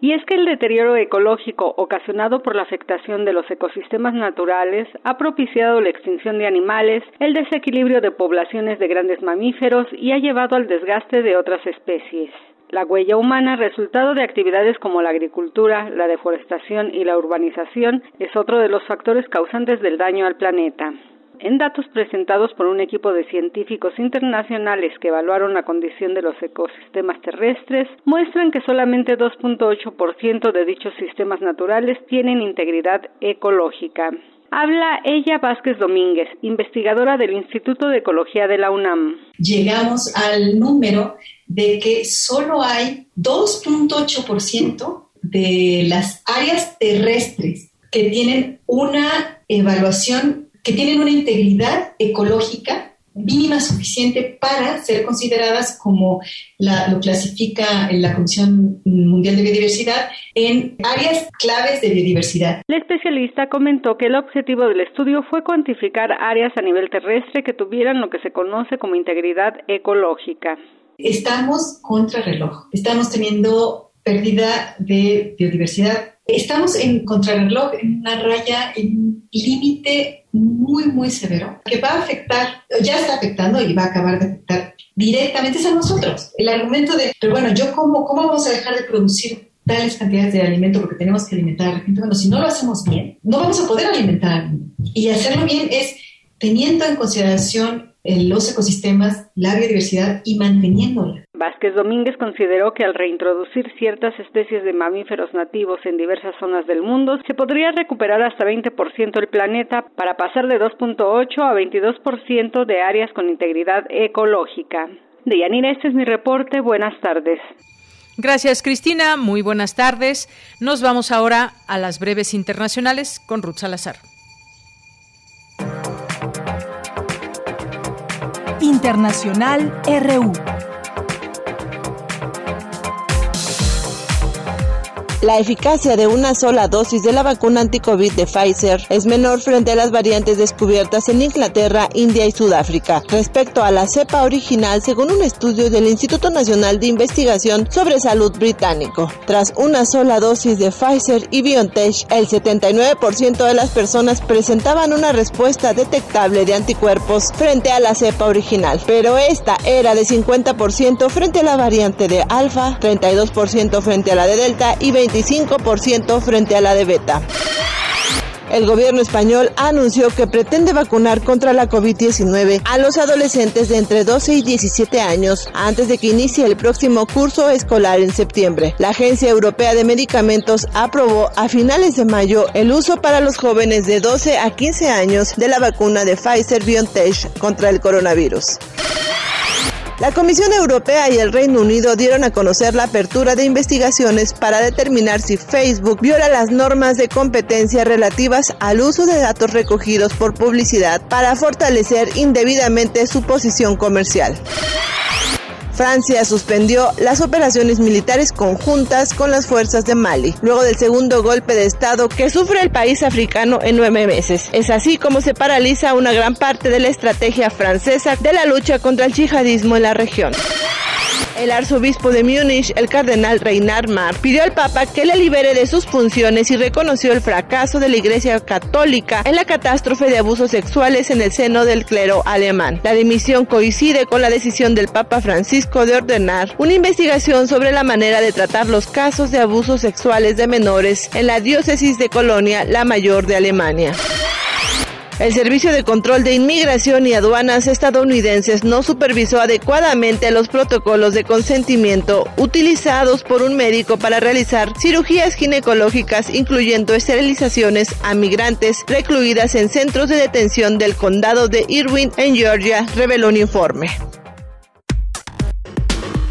Y es que el deterioro ecológico ocasionado por la afectación de los ecosistemas naturales ha propiciado la extinción de animales, el desequilibrio de poblaciones de grandes mamíferos y ha llevado al desgaste de otras especies. La huella humana, resultado de actividades como la agricultura, la deforestación y la urbanización, es otro de los factores causantes del daño al planeta. En datos presentados por un equipo de científicos internacionales que evaluaron la condición de los ecosistemas terrestres, muestran que solamente 2.8% de dichos sistemas naturales tienen integridad ecológica. Habla ella Vázquez Domínguez, investigadora del Instituto de Ecología de la UNAM. Llegamos al número de que solo hay 2.8% de las áreas terrestres que tienen una evaluación, que tienen una integridad ecológica mínima suficiente para ser consideradas como lo clasifica la Comisión Mundial de Biodiversidad en áreas claves de biodiversidad. La especialista comentó que el objetivo del estudio fue cuantificar áreas a nivel terrestre que tuvieran lo que se conoce como integridad ecológica. Estamos contra reloj, estamos teniendo pérdida de biodiversidad, estamos en contrarreloj, en una raya, en un límite muy, muy severo que va a afectar, ya está afectando y va a acabar de afectar directamente a nosotros. El argumento de, pero bueno, yo cómo, cómo vamos a dejar de producir tales cantidades de alimento porque tenemos que alimentar a la gente. Bueno, si no lo hacemos bien, no vamos a poder alimentar. Y hacerlo bien es teniendo en consideración los ecosistemas, la biodiversidad y manteniéndola. Vázquez Domínguez consideró que al reintroducir ciertas especies de mamíferos nativos en diversas zonas del mundo, se podría recuperar hasta 20% el planeta para pasar de 2.8 a 22% de áreas con integridad ecológica. De Yanira, este es mi reporte. Buenas tardes. Gracias, Cristina. Muy buenas tardes. Nos vamos ahora a las breves internacionales con Ruth Salazar. Internacional RU. La eficacia de una sola dosis de la vacuna anti-COVID de Pfizer es menor frente a las variantes descubiertas en Inglaterra, India y Sudáfrica respecto a la cepa original según un estudio del Instituto Nacional de Investigación sobre Salud británico. Tras una sola dosis de Pfizer y BioNTech, el 79% de las personas presentaban una respuesta detectable de anticuerpos frente a la cepa original, pero esta era de 50% frente a la variante de alfa, 32% frente a la de delta y 20 25% frente a la de beta. El gobierno español anunció que pretende vacunar contra la COVID-19 a los adolescentes de entre 12 y 17 años antes de que inicie el próximo curso escolar en septiembre. La Agencia Europea de Medicamentos aprobó a finales de mayo el uso para los jóvenes de 12 a 15 años de la vacuna de Pfizer BioNTech contra el coronavirus. La Comisión Europea y el Reino Unido dieron a conocer la apertura de investigaciones para determinar si Facebook viola las normas de competencia relativas al uso de datos recogidos por publicidad para fortalecer indebidamente su posición comercial. Francia suspendió las operaciones militares conjuntas con las fuerzas de Mali, luego del segundo golpe de Estado que sufre el país africano en nueve meses. Es así como se paraliza una gran parte de la estrategia francesa de la lucha contra el yihadismo en la región. El arzobispo de Múnich, el cardenal Reinhard Marr, pidió al Papa que le libere de sus funciones y reconoció el fracaso de la Iglesia Católica en la catástrofe de abusos sexuales en el seno del clero alemán. La dimisión coincide con la decisión del Papa Francisco de ordenar una investigación sobre la manera de tratar los casos de abusos sexuales de menores en la diócesis de Colonia, la mayor de Alemania. El Servicio de Control de Inmigración y Aduanas estadounidenses no supervisó adecuadamente los protocolos de consentimiento utilizados por un médico para realizar cirugías ginecológicas, incluyendo esterilizaciones a migrantes recluidas en centros de detención del condado de Irwin, en Georgia, reveló un informe.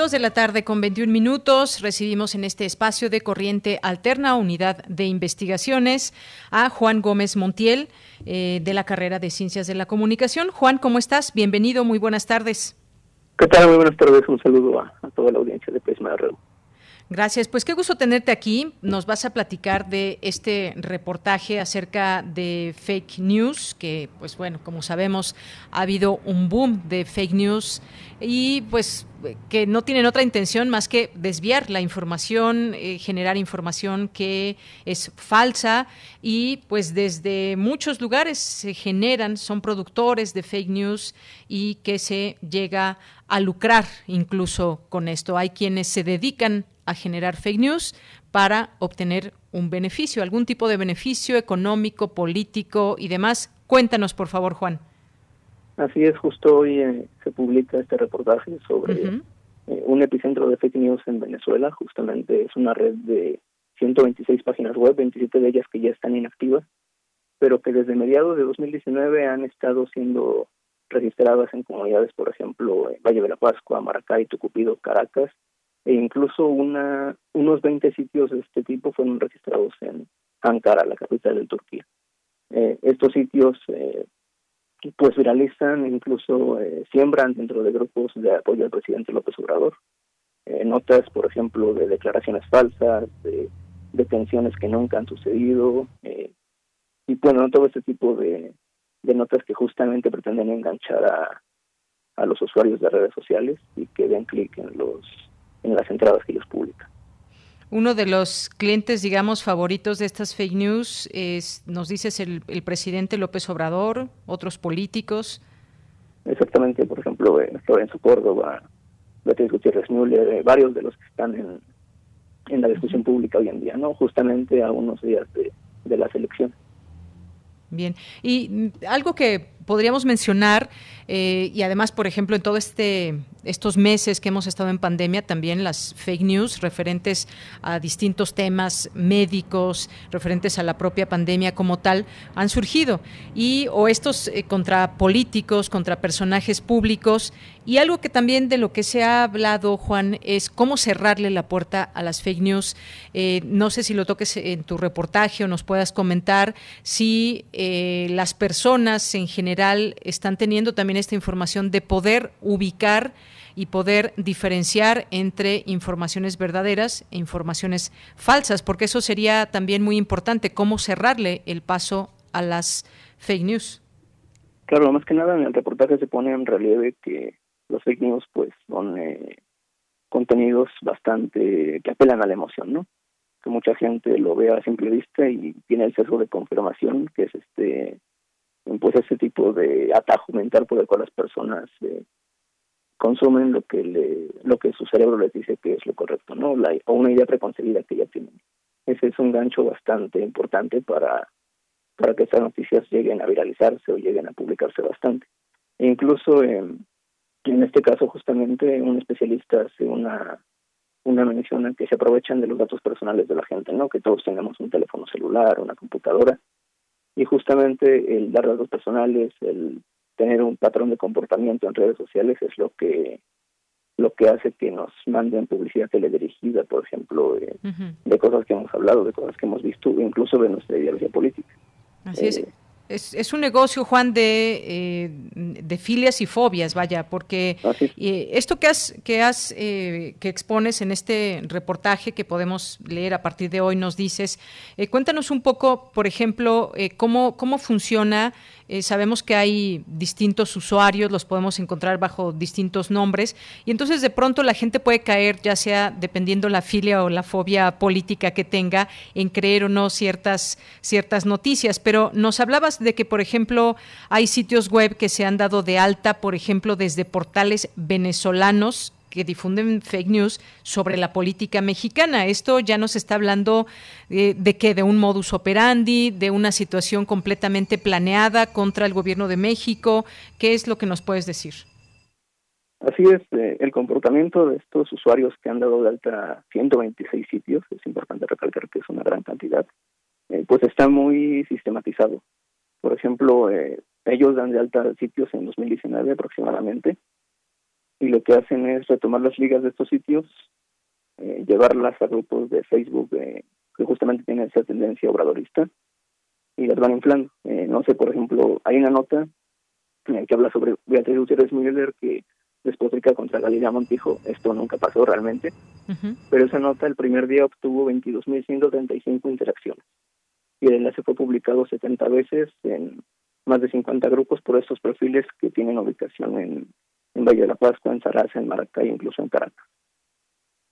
Dos de la tarde con 21 minutos recibimos en este espacio de Corriente Alterna, Unidad de Investigaciones, a Juan Gómez Montiel eh, de la carrera de Ciencias de la Comunicación. Juan, ¿cómo estás? Bienvenido, muy buenas tardes. ¿Qué tal? Muy buenas tardes. Un saludo a, toda la audiencia de Prisma Radio. Gracias. Pues qué gusto tenerte aquí. Nos vas a platicar de este reportaje acerca de fake news, que pues bueno, como sabemos, ha habido un boom de fake news y pues que no tienen otra intención más que desviar la información, eh, generar información que es falsa y pues desde muchos lugares se generan, son productores de fake news y que se llega a lucrar incluso con esto. Hay quienes se dedican a generar fake news para obtener un beneficio, algún tipo de beneficio económico, político y demás. Cuéntanos, por favor, Juan. Así es, justo hoy eh, se publica este reportaje sobre eh, un epicentro de fake news en Venezuela. Justamente es una red de 126 páginas web, 27 de ellas que ya están inactivas, pero que desde mediados de 2019 han estado siendo registradas en comunidades, por ejemplo, Valle de la Pascua, Maracay, Tucupido, Caracas, e incluso una, unos 20 sitios de este tipo fueron registrados en Ankara, la capital de Turquía. Eh, estos sitios eh, pues viralizan, incluso eh, siembran dentro de grupos de apoyo al presidente López Obrador. Notas, por ejemplo, de declaraciones falsas, de detenciones que nunca han sucedido, y bueno, todo este tipo de, de notas que justamente pretenden enganchar a, a los usuarios de redes sociales y que den clic en los en las entradas que ellos publican. Uno de los clientes, digamos, favoritos de estas fake news es, nos dices, el, el presidente López Obrador, otros políticos. Exactamente, por ejemplo, eh, Lorenzo Córdoba, Beatriz Gutiérrez Müller, eh, varios de los que están en, en la discusión pública hoy en día, ¿no? Justamente a unos días de, de las elecciones. Bien, y mm, algo que podríamos mencionar, eh, y además, por ejemplo, en todo este estos meses que hemos estado en pandemia, también las fake news referentes a distintos temas médicos, referentes a la propia pandemia como tal, han surgido. Y o estos eh, contra políticos, contra personajes públicos. Y algo que también de lo que se ha hablado, Juan, es cómo cerrarle la puerta a las fake news. Eh, no sé si lo toques en tu reportaje o nos puedas comentar si las personas en general general están teniendo también esta información de poder ubicar y poder diferenciar entre informaciones verdaderas e informaciones falsas, porque eso sería también muy importante, cómo cerrarle el paso a las fake news. Claro, más que nada en el reportaje se pone en relieve que los fake news pues son eh, contenidos bastante que apelan a la emoción, ¿no? Que mucha gente lo ve a simple vista y tiene el sesgo de confirmación, que es este pues ese tipo de atajo mental por el cual las personas eh, consumen lo que le lo que su cerebro les dice que es lo correcto, ¿no? La, o una idea preconcebida que ya tienen. Ese es un gancho bastante importante para para que estas noticias lleguen a viralizarse o lleguen a publicarse bastante. E incluso en este caso justamente un especialista hace una una mención en que se aprovechan de los datos personales de la gente, ¿no? Que todos tengamos un teléfono celular, una computadora y justamente el dar datos personales, el tener un patrón de comportamiento en redes sociales es lo que lo que hace que nos manden publicidad teledirigida, por ejemplo, eh, de cosas que hemos hablado, de cosas que hemos visto, incluso de nuestra ideología política. Así es. Eh, es, es, un negocio, Juan, de, eh, de filias y fobias, vaya, porque eh, esto que has, que has, eh, que expones en este reportaje que podemos leer a partir de hoy, nos dices, cuéntanos un poco, por ejemplo, cómo, cómo funciona eh, sabemos que hay distintos usuarios, los podemos encontrar bajo distintos nombres, y entonces de pronto la gente puede caer, ya sea dependiendo la filia o la fobia política que tenga, en creer o no ciertas, ciertas noticias. Pero nos hablabas de que, por ejemplo, hay sitios web que se han dado de alta, por ejemplo, desde portales venezolanos que difunden fake news sobre la política mexicana. Esto ya nos está hablando eh, de que de un modus operandi, de una situación completamente planeada contra el gobierno de México. ¿Qué es lo que nos puedes decir? Así es, eh, el comportamiento de estos usuarios que han dado de alta 126 sitios, es importante recalcar que es una gran cantidad, eh, pues está muy sistematizado. Por ejemplo, ellos dan de alta sitios en 2019 aproximadamente, y lo que hacen es retomar las ligas de estos sitios, eh, llevarlas a grupos de Facebook eh, que justamente tienen esa tendencia obradorista y las van inflando. Eh, no sé, por ejemplo, hay una nota que habla sobre Beatriz Gutiérrez Müller que despotrica contra Galilea Montijo. Esto nunca pasó realmente, pero esa nota el primer día obtuvo 22.135 interacciones y el enlace fue publicado 70 veces en más de 50 grupos por estos perfiles que tienen ubicación en en Valle de la Pascua, en Zaraza, en Maracay, incluso en Caracas.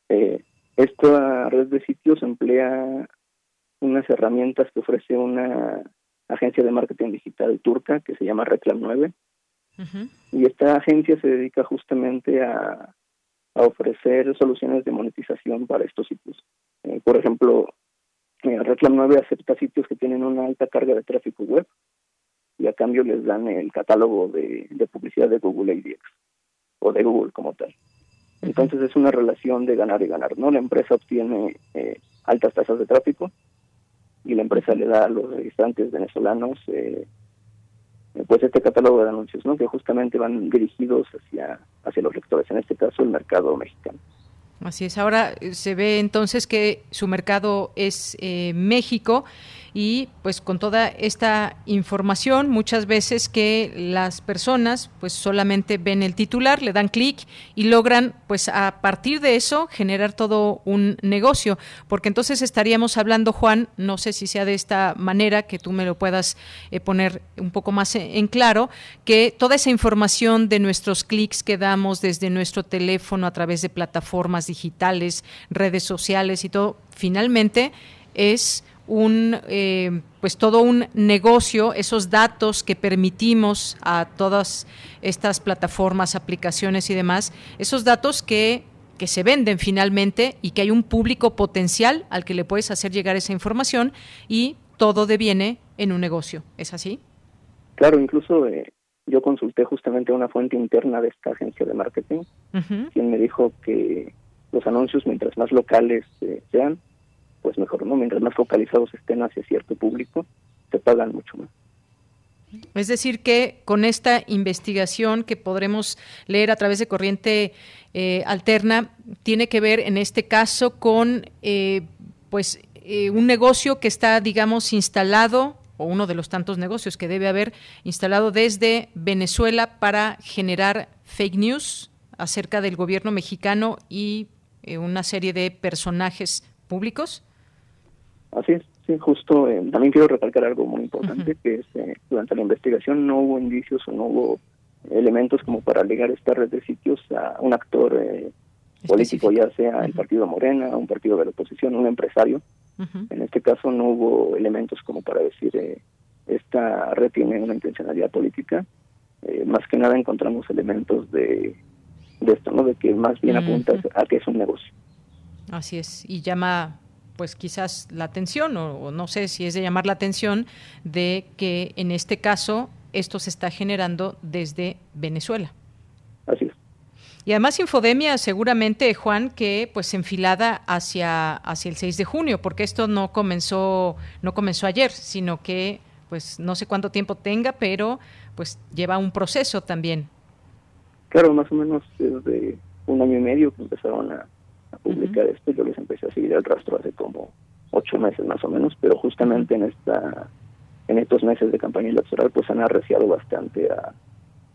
Eh, esta red de sitios emplea unas herramientas que ofrece una agencia de marketing digital turca que se llama Reclam 9. Y esta agencia se dedica justamente a, ofrecer soluciones de monetización para estos sitios. Eh, por ejemplo, eh, Reclam 9 acepta sitios que tienen una alta carga de tráfico web y a cambio les dan el catálogo de, de publicidad de Google ADX o de Google como tal. Entonces es una relación de ganar y ganar, ¿no? La empresa obtiene eh, altas tasas de tráfico y la empresa le da a los registrantes venezolanos eh, pues este catálogo de anuncios, ¿no? Que justamente van dirigidos hacia, hacia los lectores, en este caso el mercado mexicano. Así es, ahora eh, se ve entonces que su mercado es México y pues con toda esta información muchas veces que las personas pues solamente ven el titular, le dan clic y logran pues a partir de eso generar todo un negocio, porque entonces estaríamos hablando Juan, no sé si sea de esta manera que tú me lo puedas eh, poner un poco más en claro, que toda esa información de nuestros clics que damos desde nuestro teléfono a través de plataformas digitales, redes sociales y todo, finalmente es un eh, pues todo un negocio esos datos que permitimos a todas estas plataformas aplicaciones y demás esos datos que que se venden finalmente y que hay un público potencial al que le puedes hacer llegar esa información y todo deviene en un negocio. Es así claro incluso eh, yo consulté justamente a una fuente interna de esta agencia de marketing quien me dijo que los anuncios mientras más locales eh, sean pues mejor, ¿no? Mientras más focalizados estén hacia cierto público, te pagan mucho más. Es decir, que con esta investigación que podremos leer a través de Corriente eh, Alterna, tiene que ver en este caso con eh, pues eh, un negocio que está, digamos, instalado o uno de los tantos negocios que debe haber instalado desde Venezuela para generar fake news acerca del gobierno mexicano y eh, una serie de personajes públicos? Así es, sí, justo. Eh, también quiero recalcar algo muy importante, que es, eh, durante la investigación no hubo indicios o no hubo elementos como para ligar esta red de sitios a un actor político, ya sea el partido Morena, un partido de la oposición, un empresario. En este caso no hubo elementos como para decir esta red tiene una intencionalidad política. más que nada encontramos elementos de de esto, ¿no? De que más bien apunta a que es un negocio. Así es, y llama pues quizás la atención, o, no sé si es de llamar la atención, de que en este caso esto se está generando desde Venezuela. Así es. Y además Infodemia seguramente, Juan, que pues enfilada hacia, hacia el 6 de junio, porque esto no comenzó, no comenzó ayer, sino que pues no sé cuánto tiempo tenga, pero pues lleva un proceso también Claro, más o menos desde un año y medio que empezaron a, publicar esto, yo les empecé a seguir el rastro hace como ocho meses más o menos, pero justamente en esta en estos meses de campaña electoral pues han arreciado bastante a,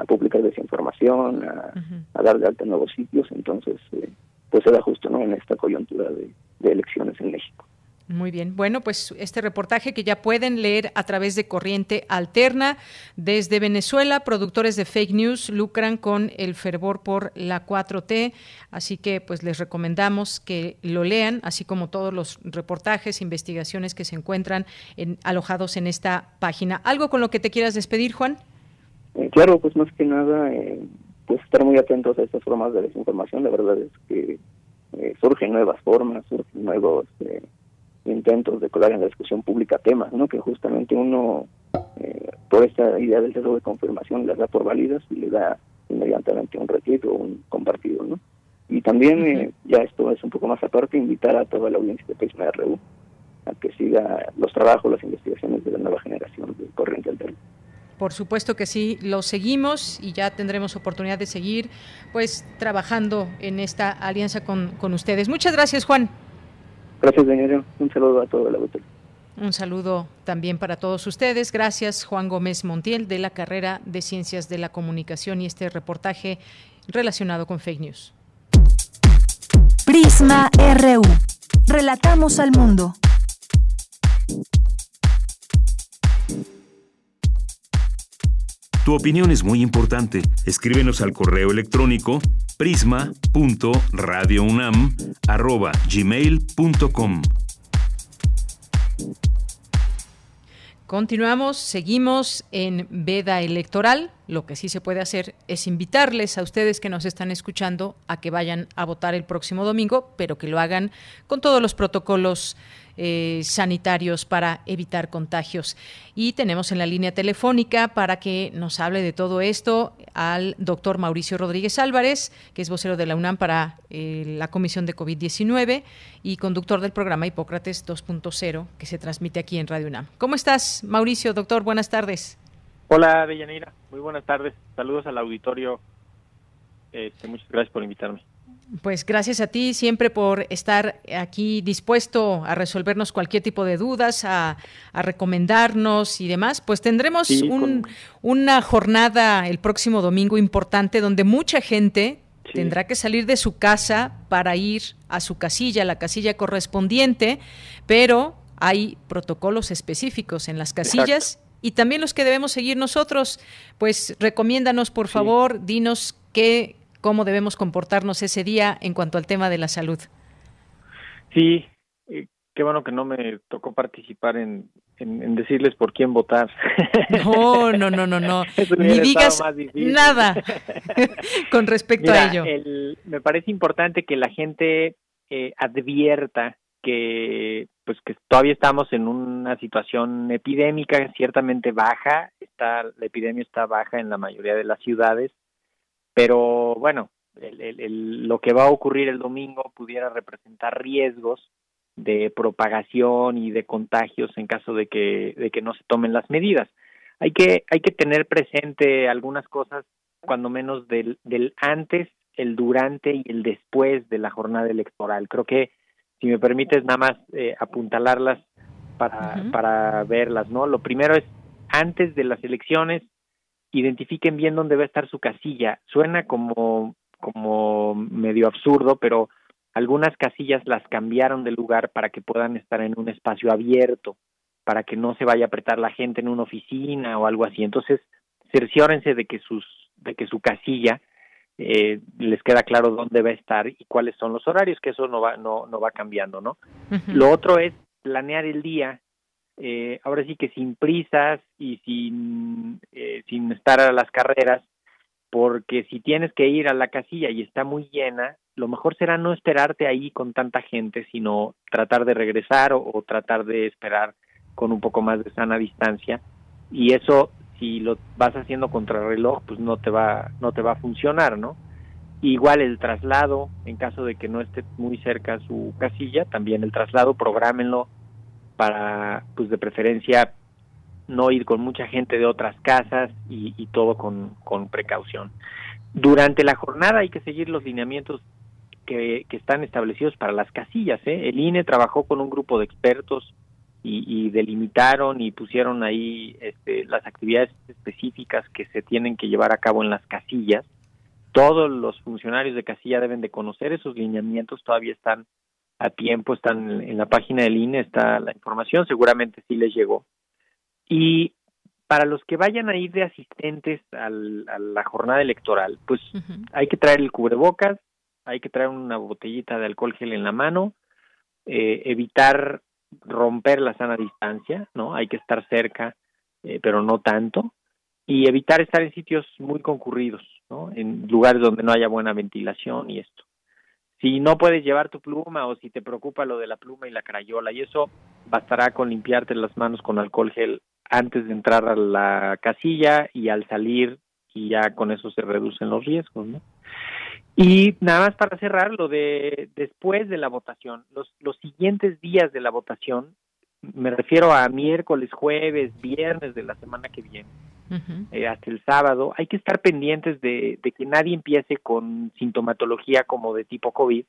publicar desinformación, a, a, dar de alta nuevos sitios, entonces eh, pues era justo no en esta coyuntura de elecciones en México. Muy bien. Bueno, pues este reportaje que ya pueden leer a través de Corriente Alterna desde Venezuela, productores de fake news lucran con el fervor por la 4T, así que pues les recomendamos que lo lean, así como todos los reportajes, investigaciones que se encuentran en, alojados en esta página. ¿Algo con lo que te quieras despedir, Juan? Eh, claro, pues más que nada, eh, pues estar muy atentos a estas formas de desinformación. La verdad es que eh, surgen nuevas formas, surgen nuevos intentos de colar en la discusión pública temas, ¿no? Que justamente uno, eh, por esta idea del sesgo de confirmación, las da por válidas y le da inmediatamente un retiro o un compartido, ¿no? Y también, eh, ya esto es un poco más aparte, invitar a toda la audiencia de Prisma RU a que siga los trabajos, las investigaciones de la nueva generación de Corriente Alterna. Por supuesto que sí, lo seguimos y ya tendremos oportunidad de seguir pues trabajando en esta alianza con, con ustedes. Muchas gracias, Juan. Gracias, señor. Un saludo a todo el auditorio. Un saludo también para todos ustedes. Gracias, Juan Gómez Montiel, de la carrera de Ciencias de la Comunicación y este reportaje relacionado con fake news. Prisma RU. Relatamos al mundo. Tu opinión es muy importante. Escríbenos al correo electrónico prisma.radiounam@gmail.com. Continuamos, seguimos en veda electoral. Lo que sí se puede hacer es invitarles a ustedes que nos están escuchando a que vayan a votar el próximo domingo, pero que lo hagan con todos los protocolos eh, sanitarios para evitar contagios. Y tenemos en la línea telefónica para que nos hable de todo esto al doctor Mauricio Rodríguez Álvarez, que es vocero de la UNAM para eh, la Comisión de COVID-19 y conductor del programa Hipócrates 2.0, que se transmite aquí en Radio UNAM. ¿Cómo estás, Mauricio? Doctor, buenas tardes. Hola, Deyanira. Muy buenas tardes. Saludos al auditorio. Este, muchas gracias por invitarme. Pues gracias a ti siempre por estar aquí dispuesto a resolvernos cualquier tipo de dudas, a, recomendarnos y demás. Pues tendremos una jornada el próximo domingo importante donde mucha gente tendrá que salir de su casa para ir a su casilla, la casilla correspondiente, pero hay protocolos específicos en las casillas. Y también los que debemos seguir nosotros, pues recomiéndanos por favor, dinos qué, cómo debemos comportarnos ese día en cuanto al tema de la salud. Sí, eh, qué bueno que no me tocó participar en, en, decirles por quién votar. No, no, no, no, no. Ni digas nada con respecto a ello. me parece importante que la gente eh, advierta que pues que todavía estamos en una situación epidémica ciertamente baja, está la epidemia está baja en la mayoría de las ciudades pero bueno, lo que va a ocurrir el domingo pudiera representar riesgos de propagación y de contagios en caso de que, de que no se tomen las medidas. Hay que, hay que tener presente algunas cosas, cuando menos del, del antes, el durante y el después de la jornada electoral. Creo que, si me permites nada más eh, apuntalarlas para, para verlas, ¿no? Lo primero es, antes de las elecciones, identifiquen bien dónde va a estar su casilla. Suena como, como medio absurdo, pero algunas casillas las cambiaron de lugar para que puedan estar en un espacio abierto, para que no se vaya a apretar la gente en una oficina o algo así. Entonces, cerciórense de que sus de que su casilla eh, les queda claro dónde va a estar y cuáles son los horarios, que eso no va no no va cambiando, ¿no? Lo otro es planear el día. Eh, ahora sí que sin prisas y sin eh, sin estar a las carreras, porque si tienes que ir a la casilla y está muy llena, lo mejor será no esperarte ahí con tanta gente, sino tratar de regresar o, tratar de esperar con un poco más de sana distancia. Y eso, si lo vas haciendo contra reloj, pues no te va, no te va a funcionar, ¿no? Igual el traslado, en caso de que no esté muy cerca su casilla, también el traslado, prográmenlo para, pues de preferencia, no ir con mucha gente de otras casas y, y todo con, con precaución. Durante la jornada hay que seguir los lineamientos que, están establecidos para las casillas. ¿eh? El INE trabajó con un grupo de expertos y, delimitaron y pusieron ahí este, las actividades específicas que se tienen que llevar a cabo en las casillas. Todos los funcionarios de casilla deben de conocer esos lineamientos, todavía están a tiempo, están en la página del INE, está la información, seguramente sí les llegó. Y para los que vayan a ir de asistentes a la jornada electoral, pues hay que traer el cubrebocas, hay que traer una botellita de alcohol gel en la mano, eh, evitar romper la sana distancia, ¿no? Hay que estar cerca, eh, pero no tanto, y evitar estar en sitios muy concurridos, ¿no? En lugares donde no haya buena ventilación y esto. Si no puedes llevar tu pluma o si te preocupa lo de la pluma y la crayola y eso, bastará con limpiarte las manos con alcohol gel antes de entrar a la casilla y al salir y ya con eso se reducen los riesgos, ¿no? Y nada más para cerrar, lo de después de la votación, los, los siguientes días de la votación, me refiero a miércoles, jueves, viernes de la semana que viene, eh, hasta el sábado, hay que estar pendientes de, de que nadie empiece con sintomatología como de tipo COVID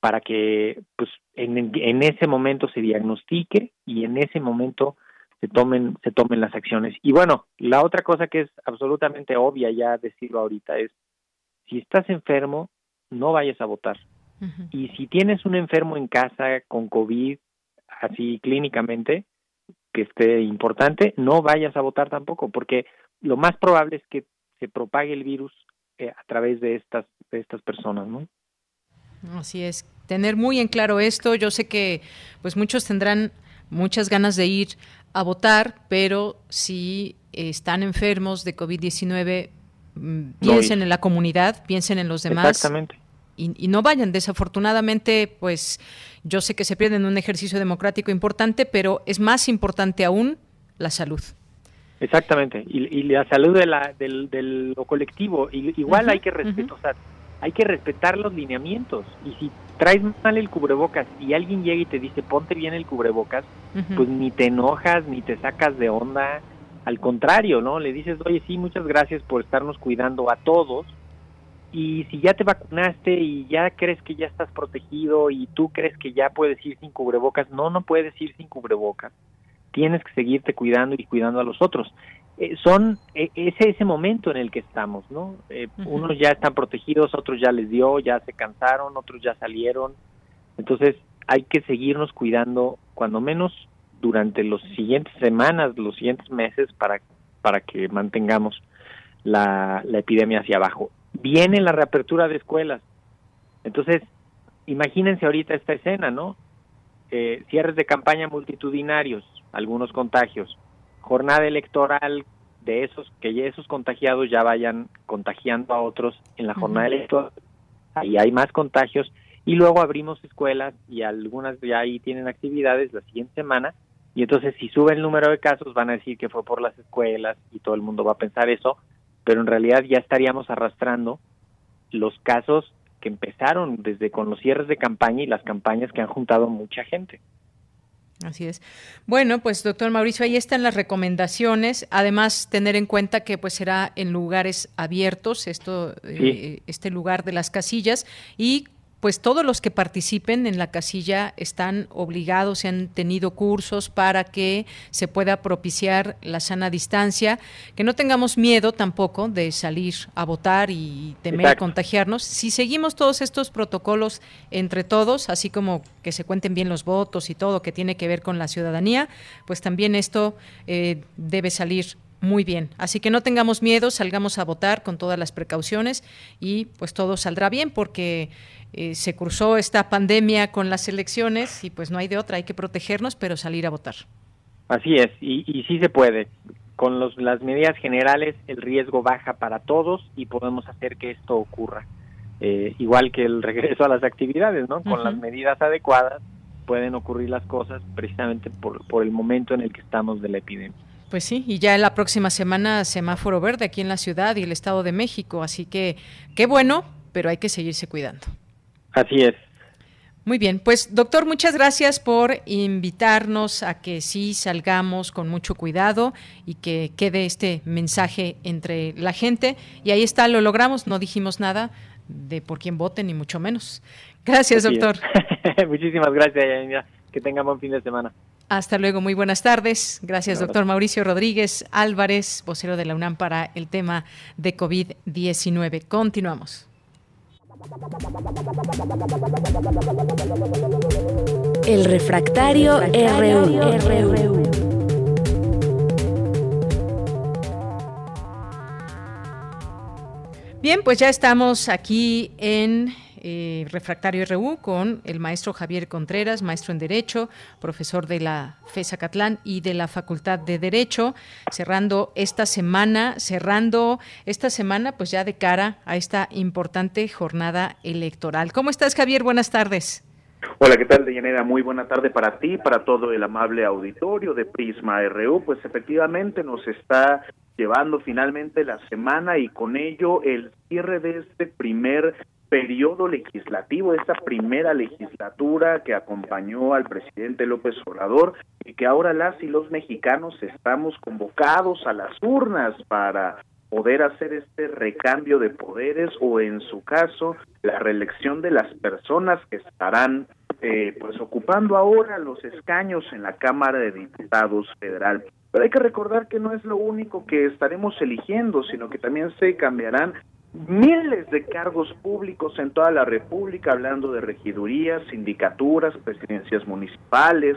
para que pues en, en ese momento se diagnostique y en ese momento se tomen se tomen las acciones. Y bueno, la otra cosa que es absolutamente obvia ya decirlo ahorita es si estás enfermo, no vayas a votar. Y si tienes un enfermo en casa con COVID, así clínicamente, que esté importante, no vayas a votar tampoco, porque lo más probable es que se propague el virus eh, a través de estas, de estas personas, ¿no? Así es, tener muy en claro esto. Yo sé que pues muchos tendrán muchas ganas de ir a votar, pero si están enfermos de COVID-19, Mm, piensen en la comunidad, piensen en los demás. Exactamente. Y, no vayan. Desafortunadamente, pues yo sé que se pierden un ejercicio democrático importante, pero es más importante aún la salud. Exactamente. Y, la salud de la, del, lo colectivo. Y, igual hay que respetar, hay que respetar los lineamientos. Y si traes mal el cubrebocas y alguien llega y te dice ponte bien el cubrebocas, pues ni te enojas, ni te sacas de onda, al contrario, ¿no? Le dices, oye, sí, muchas gracias por estarnos cuidando a todos. Y si ya te vacunaste y ya crees que ya estás protegido y tú crees que ya puedes ir sin cubrebocas, no, no puedes ir sin cubrebocas. Tienes que seguirte cuidando y cuidando a los otros. Eh, son eh, ese ese momento en el que estamos, ¿no? Eh, unos ya están protegidos, otros ya les dio, ya se cansaron, otros ya salieron. Entonces hay que seguirnos cuidando, cuando menos durante las siguientes semanas, los siguientes meses para, para que mantengamos la, epidemia hacia abajo. Viene la reapertura de escuelas. Entonces, imagínense ahorita esta escena, ¿no? Eh, cierres de campaña multitudinarios, algunos contagios, jornada electoral de esos, que ya esos contagiados ya vayan contagiando a otros en la jornada electoral, ahí hay más contagios, y luego abrimos escuelas y algunas ya ahí tienen actividades la siguiente semana, y entonces si sube el número de casos van a decir que fue por las escuelas y todo el mundo va a pensar eso, pero en realidad ya estaríamos arrastrando los casos que empezaron desde con los cierres de campaña y las campañas que han juntado mucha gente. Así es. Bueno, pues doctor Mauricio, ahí están las recomendaciones. Además, tener en cuenta que pues será en lugares abiertos, esto, eh, este lugar de las casillas, y pues todos los que participen en la casilla están obligados, se han tenido cursos para que se pueda propiciar la sana distancia, que no tengamos miedo tampoco de salir a votar y temer contagiarnos. Si seguimos todos estos protocolos entre todos, así como que se cuenten bien los votos y todo que tiene que ver con la ciudadanía, pues también esto eh, debe salir muy bien. Así que no tengamos miedo, salgamos a votar con todas las precauciones y pues todo saldrá bien porque eh, se cruzó esta pandemia con las elecciones y pues no hay de otra, hay que protegernos, pero salir a votar. Así es, y, y sí se puede. Con los, las medidas generales el riesgo baja para todos y podemos hacer que esto ocurra. Eh, igual que el regreso a las actividades, ¿no? Con las medidas adecuadas pueden ocurrir las cosas precisamente por, por el momento en el que estamos de la epidemia. Pues sí, y ya en la próxima semana semáforo verde aquí en la ciudad y el Estado de México, así que qué bueno, pero hay que seguirse cuidando. Así es. Muy bien, pues doctor, muchas gracias por invitarnos a que sí salgamos con mucho cuidado y que quede este mensaje entre la gente. Y ahí está, lo logramos, no dijimos nada de por quién voten, ni mucho menos. Gracias, doctor. Muchísimas gracias, Que tengan buen fin de semana. Hasta luego, muy buenas tardes. Gracias, doctor Mauricio Rodríguez Álvarez, vocero de la UNAM para el tema de COVID-19. Continuamos. El refractario, RU. Bien, pues ya estamos aquí en eh, Refractario RU con el maestro Javier Contreras, maestro en Derecho, profesor de la FESA Catlán y de la Facultad de Derecho, cerrando esta semana, cerrando esta semana, pues ya de cara a esta importante jornada electoral. ¿Cómo estás, Javier? Buenas tardes. Hola, ¿qué tal, Deyanira? Muy buena tarde para ti, para todo el amable auditorio de Prisma RU. Pues efectivamente nos está llevando finalmente la semana y con ello el cierre de este primer periodo legislativo, esta primera legislatura que acompañó al presidente López Obrador y que ahora las y los mexicanos estamos convocados a las urnas para poder hacer este recambio de poderes o en su caso la reelección de las personas que estarán eh, pues ocupando ahora los escaños en la Cámara de Diputados Federal. Pero hay que recordar que no es lo único que estaremos eligiendo, sino que también se cambiarán miles de cargos públicos en toda la República, hablando de regidurías, sindicaturas, presidencias municipales,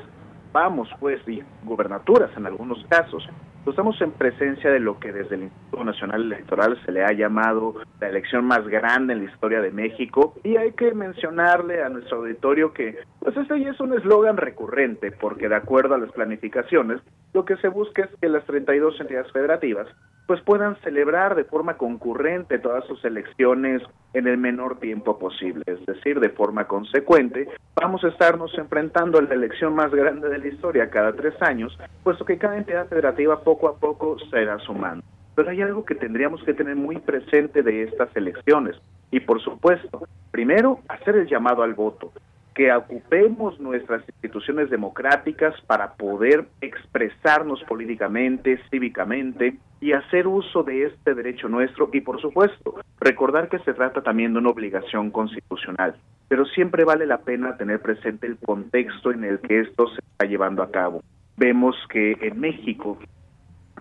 vamos pues, y gubernaturas en algunos casos. Estamos en presencia de lo que desde el Instituto Nacional Electoral se le ha llamado la elección más grande en la historia de México. Y hay que mencionarle a nuestro auditorio que pues este ya es un eslogan recurrente porque de acuerdo a las planificaciones lo que se busca es que las 32 entidades federativas pues puedan celebrar de forma concurrente todas sus elecciones en el menor tiempo posible, es decir, de forma consecuente, vamos a estarnos enfrentando a la elección más grande de la historia cada tres años, puesto que cada entidad federativa a poco se irá sumando. Pero hay algo que tendríamos que tener muy presente de estas elecciones, y por supuesto, primero, hacer el llamado al voto que ocupemos nuestras instituciones democráticas para poder expresarnos políticamente, cívicamente y hacer uso de este derecho nuestro y por supuesto recordar que se trata también de una obligación constitucional, pero siempre vale la pena tener presente el contexto en el que esto se está llevando a cabo. Vemos que en México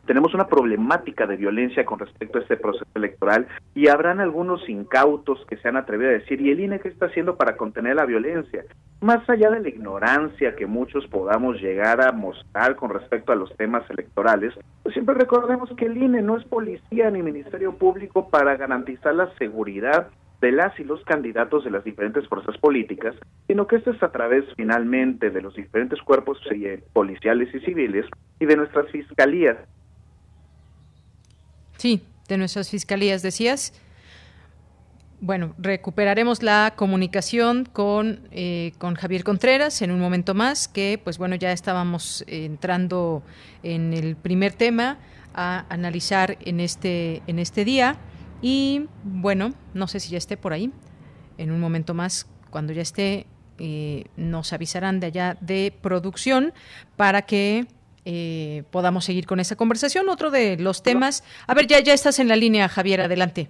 tenemos una problemática de violencia con respecto a este proceso electoral y habrán algunos incautos que se han atrevido a decir, ¿y el INE qué está haciendo para contener la violencia? Más allá de la ignorancia que muchos podamos llegar a mostrar con respecto a los temas electorales, pues siempre recordemos que el INE no es policía ni ministerio público para garantizar la seguridad de las y los candidatos de las diferentes fuerzas políticas, sino que esto es a través finalmente de los diferentes cuerpos eh, policiales y civiles y de nuestras fiscalías Sí, de nuestras fiscalías, decías. Bueno, recuperaremos la comunicación con, eh, con Javier Contreras en un momento más, que pues bueno, ya estábamos entrando en el primer tema a analizar en este, en este día. Y bueno, no sé si ya esté por ahí. En un momento más, cuando ya esté, eh, nos avisarán de allá de producción para que eh, podamos seguir con esa conversación. Otro de los temas. A ver, ya, ya estás en la línea, Javier, adelante.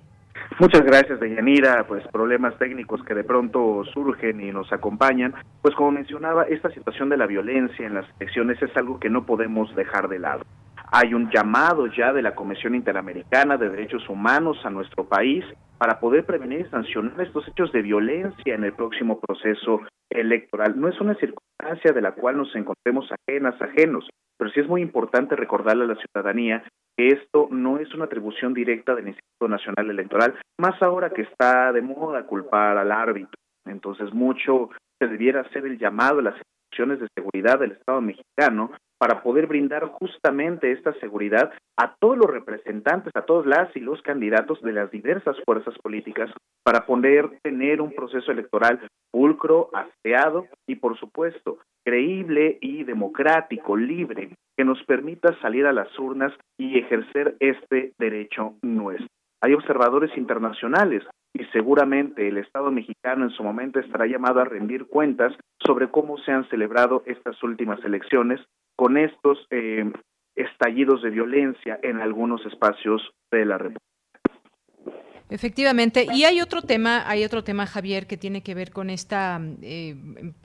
Muchas gracias, Deyanira. Pues problemas técnicos que de pronto surgen y nos acompañan. Pues como mencionaba, esta situación de la violencia en las elecciones es algo que no podemos dejar de lado. Hay un llamado ya de la Comisión Interamericana de Derechos Humanos a nuestro país para poder prevenir y sancionar estos hechos de violencia en el próximo proceso electoral. No es una circunstancia de la cual nos encontremos ajenas, ajenos, pero sí es muy importante recordarle a la ciudadanía que esto no es una atribución directa del Instituto Nacional Electoral, más ahora que está de moda culpar al árbitro. Entonces, mucho se debiera hacer el llamado a las instituciones de seguridad del Estado mexicano para poder brindar justamente esta seguridad a todos los representantes, a todos las y los candidatos de las diversas fuerzas políticas, para poder tener un proceso electoral pulcro, aseado y, por supuesto, creíble y democrático, libre, que nos permita salir a las urnas y ejercer este derecho nuestro. Hay observadores internacionales y seguramente el Estado mexicano en su momento estará llamado a rendir cuentas sobre cómo se han celebrado estas últimas elecciones con estos eh, estallidos de violencia en algunos espacios de la República. Efectivamente, y hay otro tema, hay otro tema, Javier, que tiene que ver con esta eh,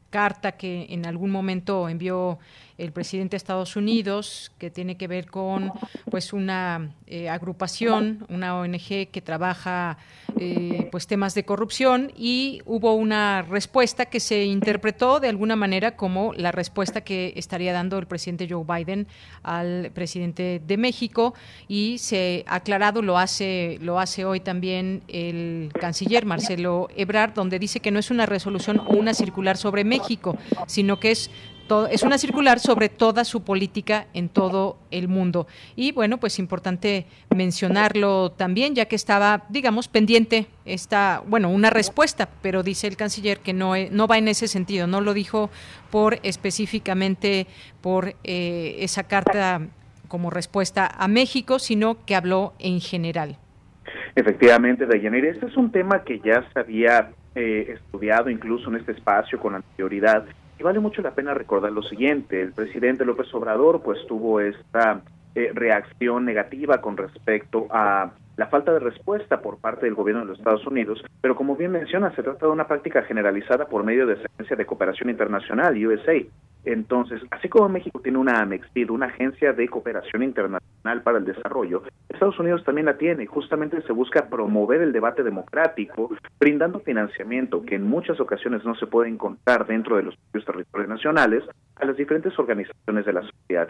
carta que en algún momento envió el presidente de Estados Unidos, que tiene que ver con pues una eh, agrupación, una ONG que trabaja eh, pues temas de corrupción y hubo una respuesta que se interpretó de alguna manera como la respuesta que estaría dando el presidente Joe Biden al presidente de México y se ha aclarado lo hace lo hace hoy también el canciller Marcelo Ebrard donde dice que no es una resolución o una circular sobre México, sino que es es una circular sobre toda su política en todo el mundo. Y bueno, pues importante mencionarlo también, ya que estaba, digamos, pendiente esta, bueno, una respuesta, pero dice el canciller que no, no va en ese sentido, no lo dijo por específicamente por eh, esa carta como respuesta a México, sino que habló en general. Efectivamente, Dayanira, este es un tema que ya se había eh, estudiado incluso en este espacio con anterioridad y vale mucho la pena recordar lo siguiente, el presidente López Obrador pues tuvo esta eh, reacción negativa con respecto a la falta de respuesta por parte del gobierno de los Estados Unidos, pero como bien menciona, se trata de una práctica generalizada por medio de la Agencia de Cooperación Internacional, USA. Entonces, así como México tiene una AMEXID, una agencia de cooperación internacional para el desarrollo, Estados Unidos también la tiene. Justamente se busca promover el debate democrático, brindando financiamiento que en muchas ocasiones no se puede encontrar dentro de los propios territorios nacionales a las diferentes organizaciones de la sociedad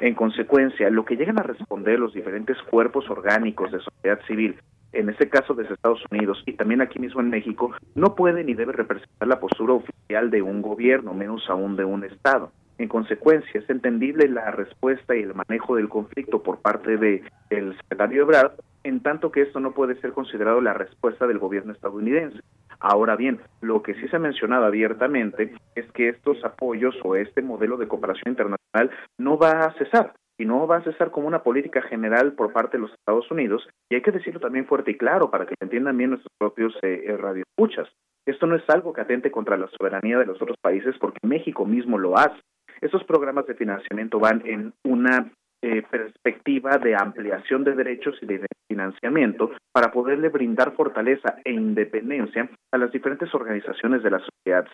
en consecuencia, lo que llegan a responder los diferentes cuerpos orgánicos de sociedad civil, en este caso desde Estados Unidos y también aquí mismo en México, no puede ni debe representar la postura oficial de un gobierno, menos aún de un Estado. En consecuencia, es entendible la respuesta y el manejo del conflicto por parte del de secretario Ebrard, en tanto que esto no puede ser considerado la respuesta del gobierno estadounidense. Ahora bien, lo que sí se ha mencionado abiertamente es que estos apoyos o este modelo de cooperación internacional no va a cesar y no va a cesar como una política general por parte de los Estados Unidos y hay que decirlo también fuerte y claro para que entiendan bien nuestros propios eh, eh, radioescuchas. Esto no es algo que atente contra la soberanía de los otros países porque México mismo lo hace. Estos programas de financiamiento van en una eh, perspectiva de ampliación de derechos y de financiamiento para poderle brindar fortaleza e independencia a las diferentes organizaciones de la sociedad.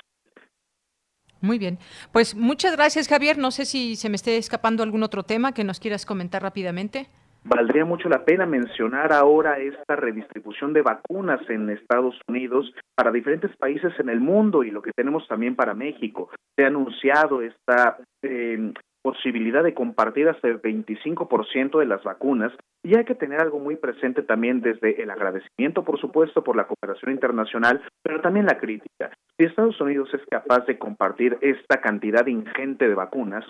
Muy bien. Pues muchas gracias, Javier. No sé si se me esté escapando algún otro tema que nos quieras comentar rápidamente. Valdría mucho la pena mencionar ahora esta redistribución de vacunas en Estados Unidos para diferentes países en el mundo y lo que tenemos también para México. Se ha anunciado esta eh, posibilidad de compartir hasta el 25% de las vacunas y hay que tener algo muy presente también desde el agradecimiento, por supuesto, por la cooperación internacional, pero también la crítica. Si Estados Unidos es capaz de compartir esta cantidad ingente de vacunas,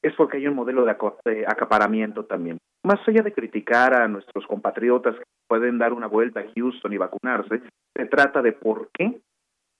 es porque hay un modelo de acaparamiento también. Más allá de criticar a nuestros compatriotas que pueden dar una vuelta a Houston y vacunarse, se trata de por qué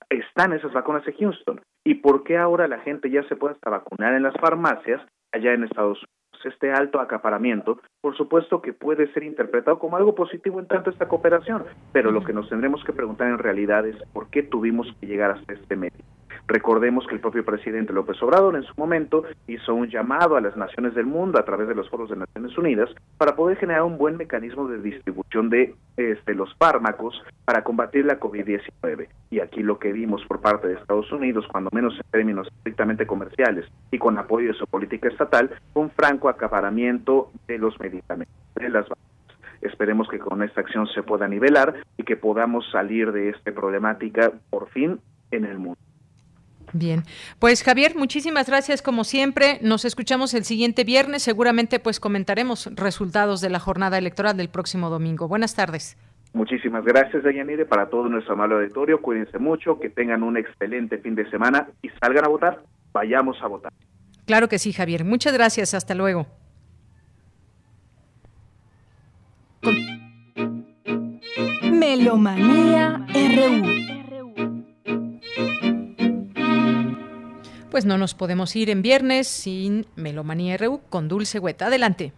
están esas vacunas en Houston y por qué ahora la gente ya se puede hasta vacunar en las farmacias allá en Estados Unidos. Este alto acaparamiento, por supuesto que puede ser interpretado como algo positivo en tanto esta cooperación, pero lo que nos tendremos que preguntar en realidad es por qué tuvimos que llegar hasta este medio. Recordemos que el propio presidente López Obrador en su momento hizo un llamado a las naciones del mundo a través de los foros de Naciones Unidas para poder generar un buen mecanismo de distribución de este, los fármacos para combatir la COVID-19. Y aquí lo que vimos por parte de Estados Unidos, cuando menos en términos estrictamente comerciales y con apoyo de su política estatal, fue un franco acaparamiento de los medicamentos, de las. Esperemos que con esta acción se pueda nivelar y que podamos salir de esta problemática por fin en el mundo. Bien, pues Javier, muchísimas gracias como siempre. Nos escuchamos el siguiente viernes. Seguramente pues comentaremos resultados de la jornada electoral del próximo domingo. Buenas tardes. Muchísimas gracias, Dayanire, para todo nuestro amable auditorio. Cuídense mucho, que tengan un excelente fin de semana y salgan a votar. Vayamos a votar. Claro que sí, Javier. Muchas gracias. Hasta luego. Melomanía RU. Pues no nos podemos ir en viernes sin Melomanía RU con Dulce Hueta. Adelante.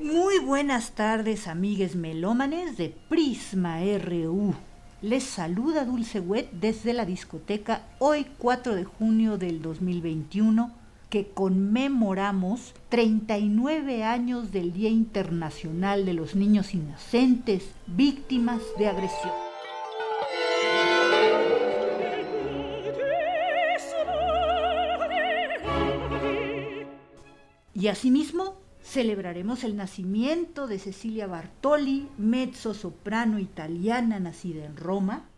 Muy buenas tardes, amigues melómanes de Prisma RU. Les saluda Dulce Huet desde la discoteca hoy 4 de junio del 2021 que conmemoramos 39 años del Día Internacional de los Niños Inocentes víctimas de agresión. Y asimismo, celebraremos el nacimiento de Cecilia Bartoli, mezzo soprano italiana nacida en Roma,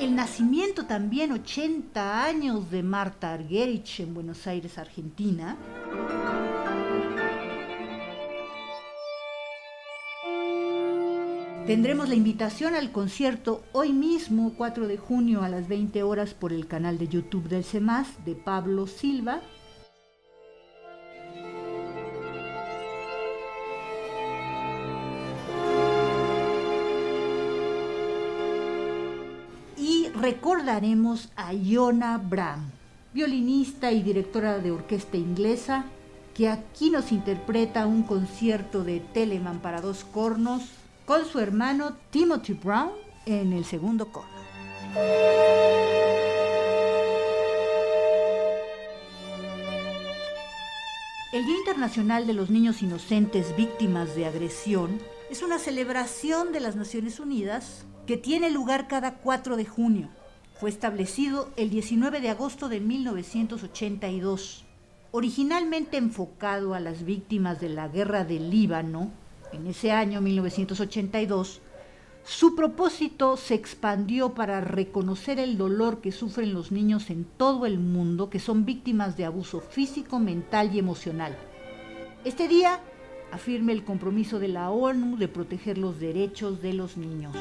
el nacimiento también 80 años de Marta Argerich en Buenos Aires, Argentina. Tendremos la invitación al concierto hoy mismo, 4 de junio a las 20 horas por el canal de YouTube del CEMAS de Pablo Silva, recordaremos a Iona Bram, violinista y directora de orquesta inglesa, que aquí nos interpreta un concierto de Telemann para dos cornos con su hermano Timothy Brown en el segundo corno. El Día Internacional de los Niños Inocentes Víctimas de Agresión es una celebración de las Naciones Unidas que tiene lugar cada 4 de junio. Fue establecido el 19 de agosto de 1982. Originalmente enfocado a las víctimas de la guerra del Líbano, en ese año 1982, su propósito se expandió para reconocer el dolor que sufren los niños en todo el mundo que son víctimas de abuso físico, mental y emocional. Este día afirma el compromiso de la ONU de proteger los derechos de los niños.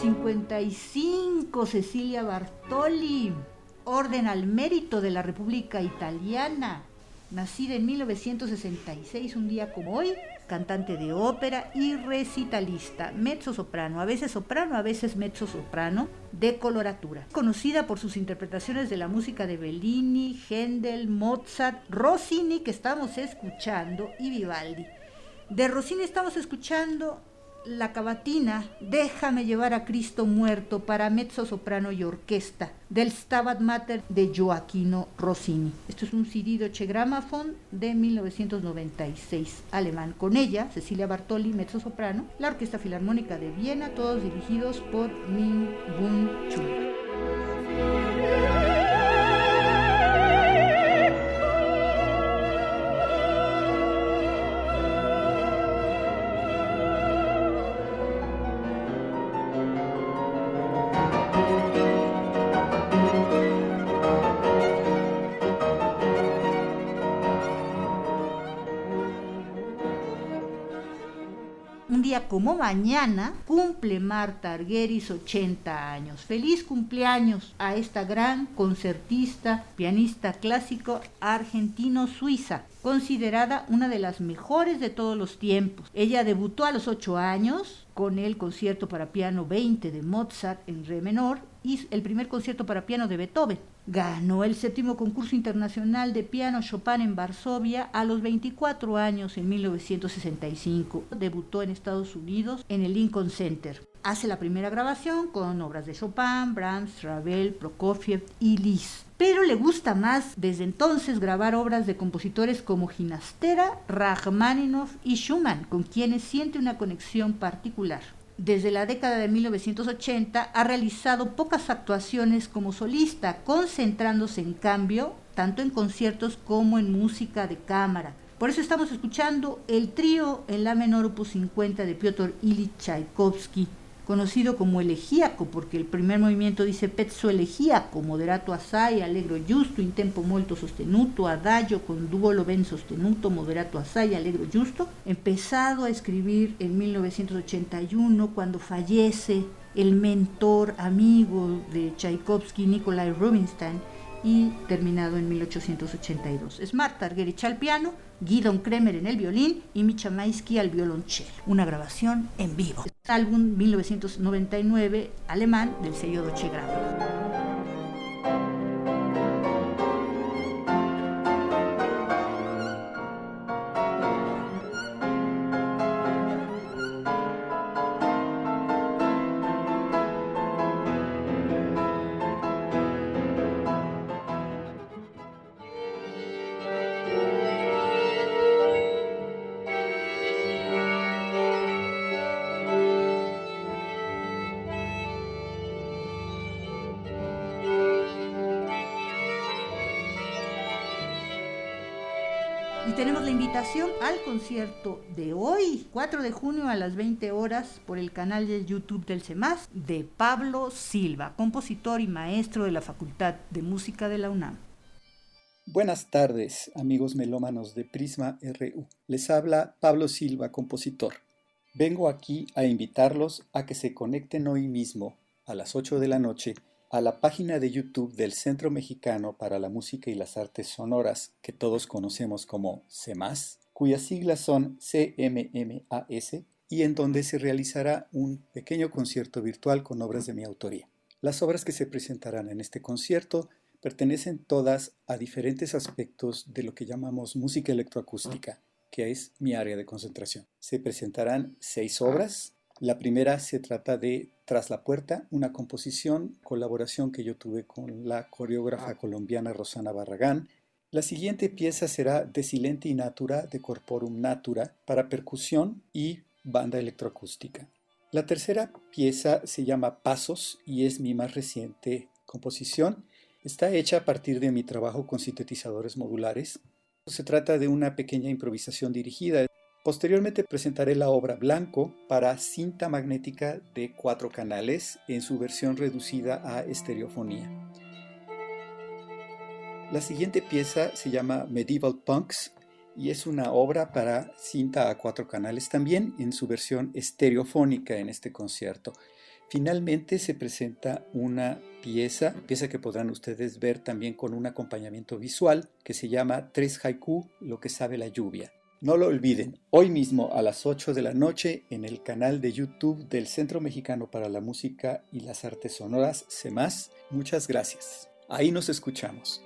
55 Cecilia Bartoli, Orden al Mérito de la República Italiana, nacida en 1966, un día como hoy, cantante de ópera y recitalista, mezzo soprano, a veces soprano, a veces mezzo soprano, de coloratura. Conocida por sus interpretaciones de la música de Bellini, Händel, Mozart, Rossini, que estamos escuchando, y Vivaldi. De Rossini estamos escuchando la cavatina Déjame llevar a Cristo muerto para mezzo soprano y orquesta del Stabat Mater de Joaquino Rossini. Esto es un CD Grammophon de 1996, alemán. Con ella, Cecilia Bartoli, mezzo soprano, la Orquesta Filarmónica de Viena, todos dirigidos por Min Bun Chun. Como mañana cumple Marta Argueris 80 años. Feliz cumpleaños a esta gran concertista, pianista clásico argentino-suiza, considerada una de las mejores de todos los tiempos. Ella debutó a los 8 años con el concierto para piano 20 de Mozart en re menor y el primer concierto para piano de Beethoven. Ganó el séptimo concurso internacional de piano Chopin en Varsovia a los 24 años en 1965. Debutó en Estados Unidos en el Lincoln Center. Hace la primera grabación con obras de Chopin, Brahms, Ravel, Prokofiev y Liszt. Pero le gusta más desde entonces grabar obras de compositores como Ginastera, Rachmaninoff y Schumann, con quienes siente una conexión particular desde la década de 1980 ha realizado pocas actuaciones como solista, concentrándose en cambio tanto en conciertos como en música de cámara. Por eso estamos escuchando el trío en la menor opus 50 de Piotr Ilyich Tchaikovsky, conocido como elegíaco, porque el primer movimiento dice pezzo elegíaco, moderato assai, allegro giusto, in tempo molto sostenuto, adagio con duolo ben sostenuto, moderato assai, allegro giusto, empezado a escribir en 1981 cuando fallece el mentor amigo de Tchaikovsky, Nikolai Rubinstein, y terminado en 1882. Es Marta Argerich al piano, Guidon Kremer en el violín y Micha Maisky al violonchelo. Una grabación en vivo. Álbum 1999 alemán del sello Deutsche Grammophon. Concierto de hoy, 4 de junio a las 20 horas, por el canal de YouTube del CEMAS, de Pablo Silva, compositor y maestro de la Facultad de Música de la UNAM. Buenas tardes, amigos melómanos de Prisma RU. Les habla Pablo Silva, compositor. Vengo aquí a invitarlos a que se conecten hoy mismo, a las 8 de la noche, a la página de YouTube del Centro Mexicano para la Música y las Artes Sonoras, que todos conocemos como CEMAS, cuyas siglas son CMMAS, y en donde se realizará un pequeño concierto virtual con obras de mi autoría. Las obras que se presentarán en este concierto pertenecen todas a diferentes aspectos de lo que llamamos música electroacústica, que es mi área de concentración. Se presentarán seis obras. La primera se trata de tras la puerta, una composición, colaboración que yo tuve con la coreógrafa colombiana Rosana Barragán. La siguiente pieza será De Silenti Natura de Corporum Natura para percusión y banda electroacústica. La tercera pieza se llama Pasos y es mi más reciente composición. Está hecha a partir de mi trabajo con sintetizadores modulares. Se trata de una pequeña improvisación dirigida Posteriormente presentaré la obra Blanco para cinta magnética de cuatro canales en su versión reducida a estereofonía. La siguiente pieza se llama Medieval Punks y es una obra para cinta a cuatro canales también en su versión estereofónica en este concierto. Finalmente se presenta una pieza, pieza que podrán ustedes ver también con un acompañamiento visual que se llama Tres Haiku, lo que sabe la lluvia. No lo olviden, hoy mismo a las 8 de la noche en el canal de YouTube del Centro Mexicano para la Música y las Artes Sonoras, CEMAS. Muchas gracias. Ahí nos escuchamos.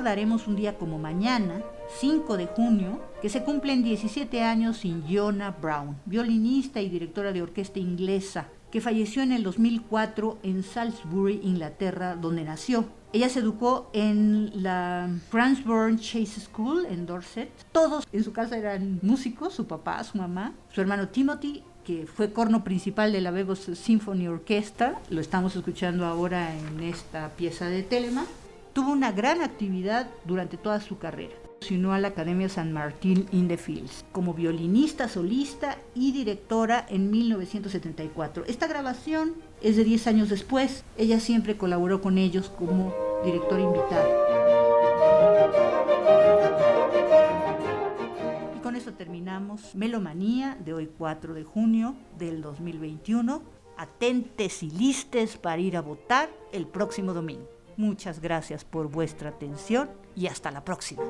Recordaremos un día como mañana, 5 de junio, que se cumplen 17 años sin Jonah Brown, violinista y directora de orquesta inglesa, que falleció en el 2004 en Salisbury, Inglaterra, donde nació. Ella se educó en la Cransbourne Chase School en Dorset. Todos en su casa eran músicos, su papá, su mamá, su hermano Timothy, que fue corno principal de la Vegos Symphony Orchestra, lo estamos escuchando ahora en esta pieza de Telema, tuvo una gran actividad durante toda su carrera sino a la Academia San Martín in the Fields como violinista, solista y directora en 1974. Esta grabación es de 10 años después. Ella siempre colaboró con ellos como director invitado. Y con eso terminamos Melomanía de hoy 4 de junio del 2021. Atentes y listes para ir a votar el próximo domingo. Muchas gracias por vuestra atención y hasta la próxima.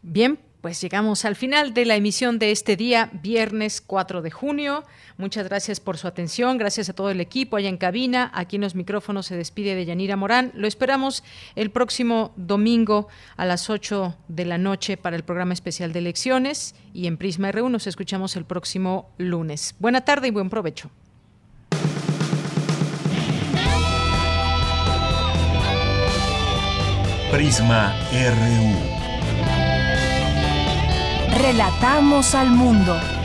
Bien, pues llegamos al final de la emisión de este día, viernes 4 de junio. Muchas gracias por su atención, gracias a todo el equipo allá en cabina. Aquí en los micrófonos se despide de Yanira Morán. Lo esperamos el próximo domingo a las 8 de la noche para el programa especial de elecciones y en Prisma R1 nos escuchamos el próximo lunes. Buena tarde y buen provecho. Prisma RU. Relatamos al mundo.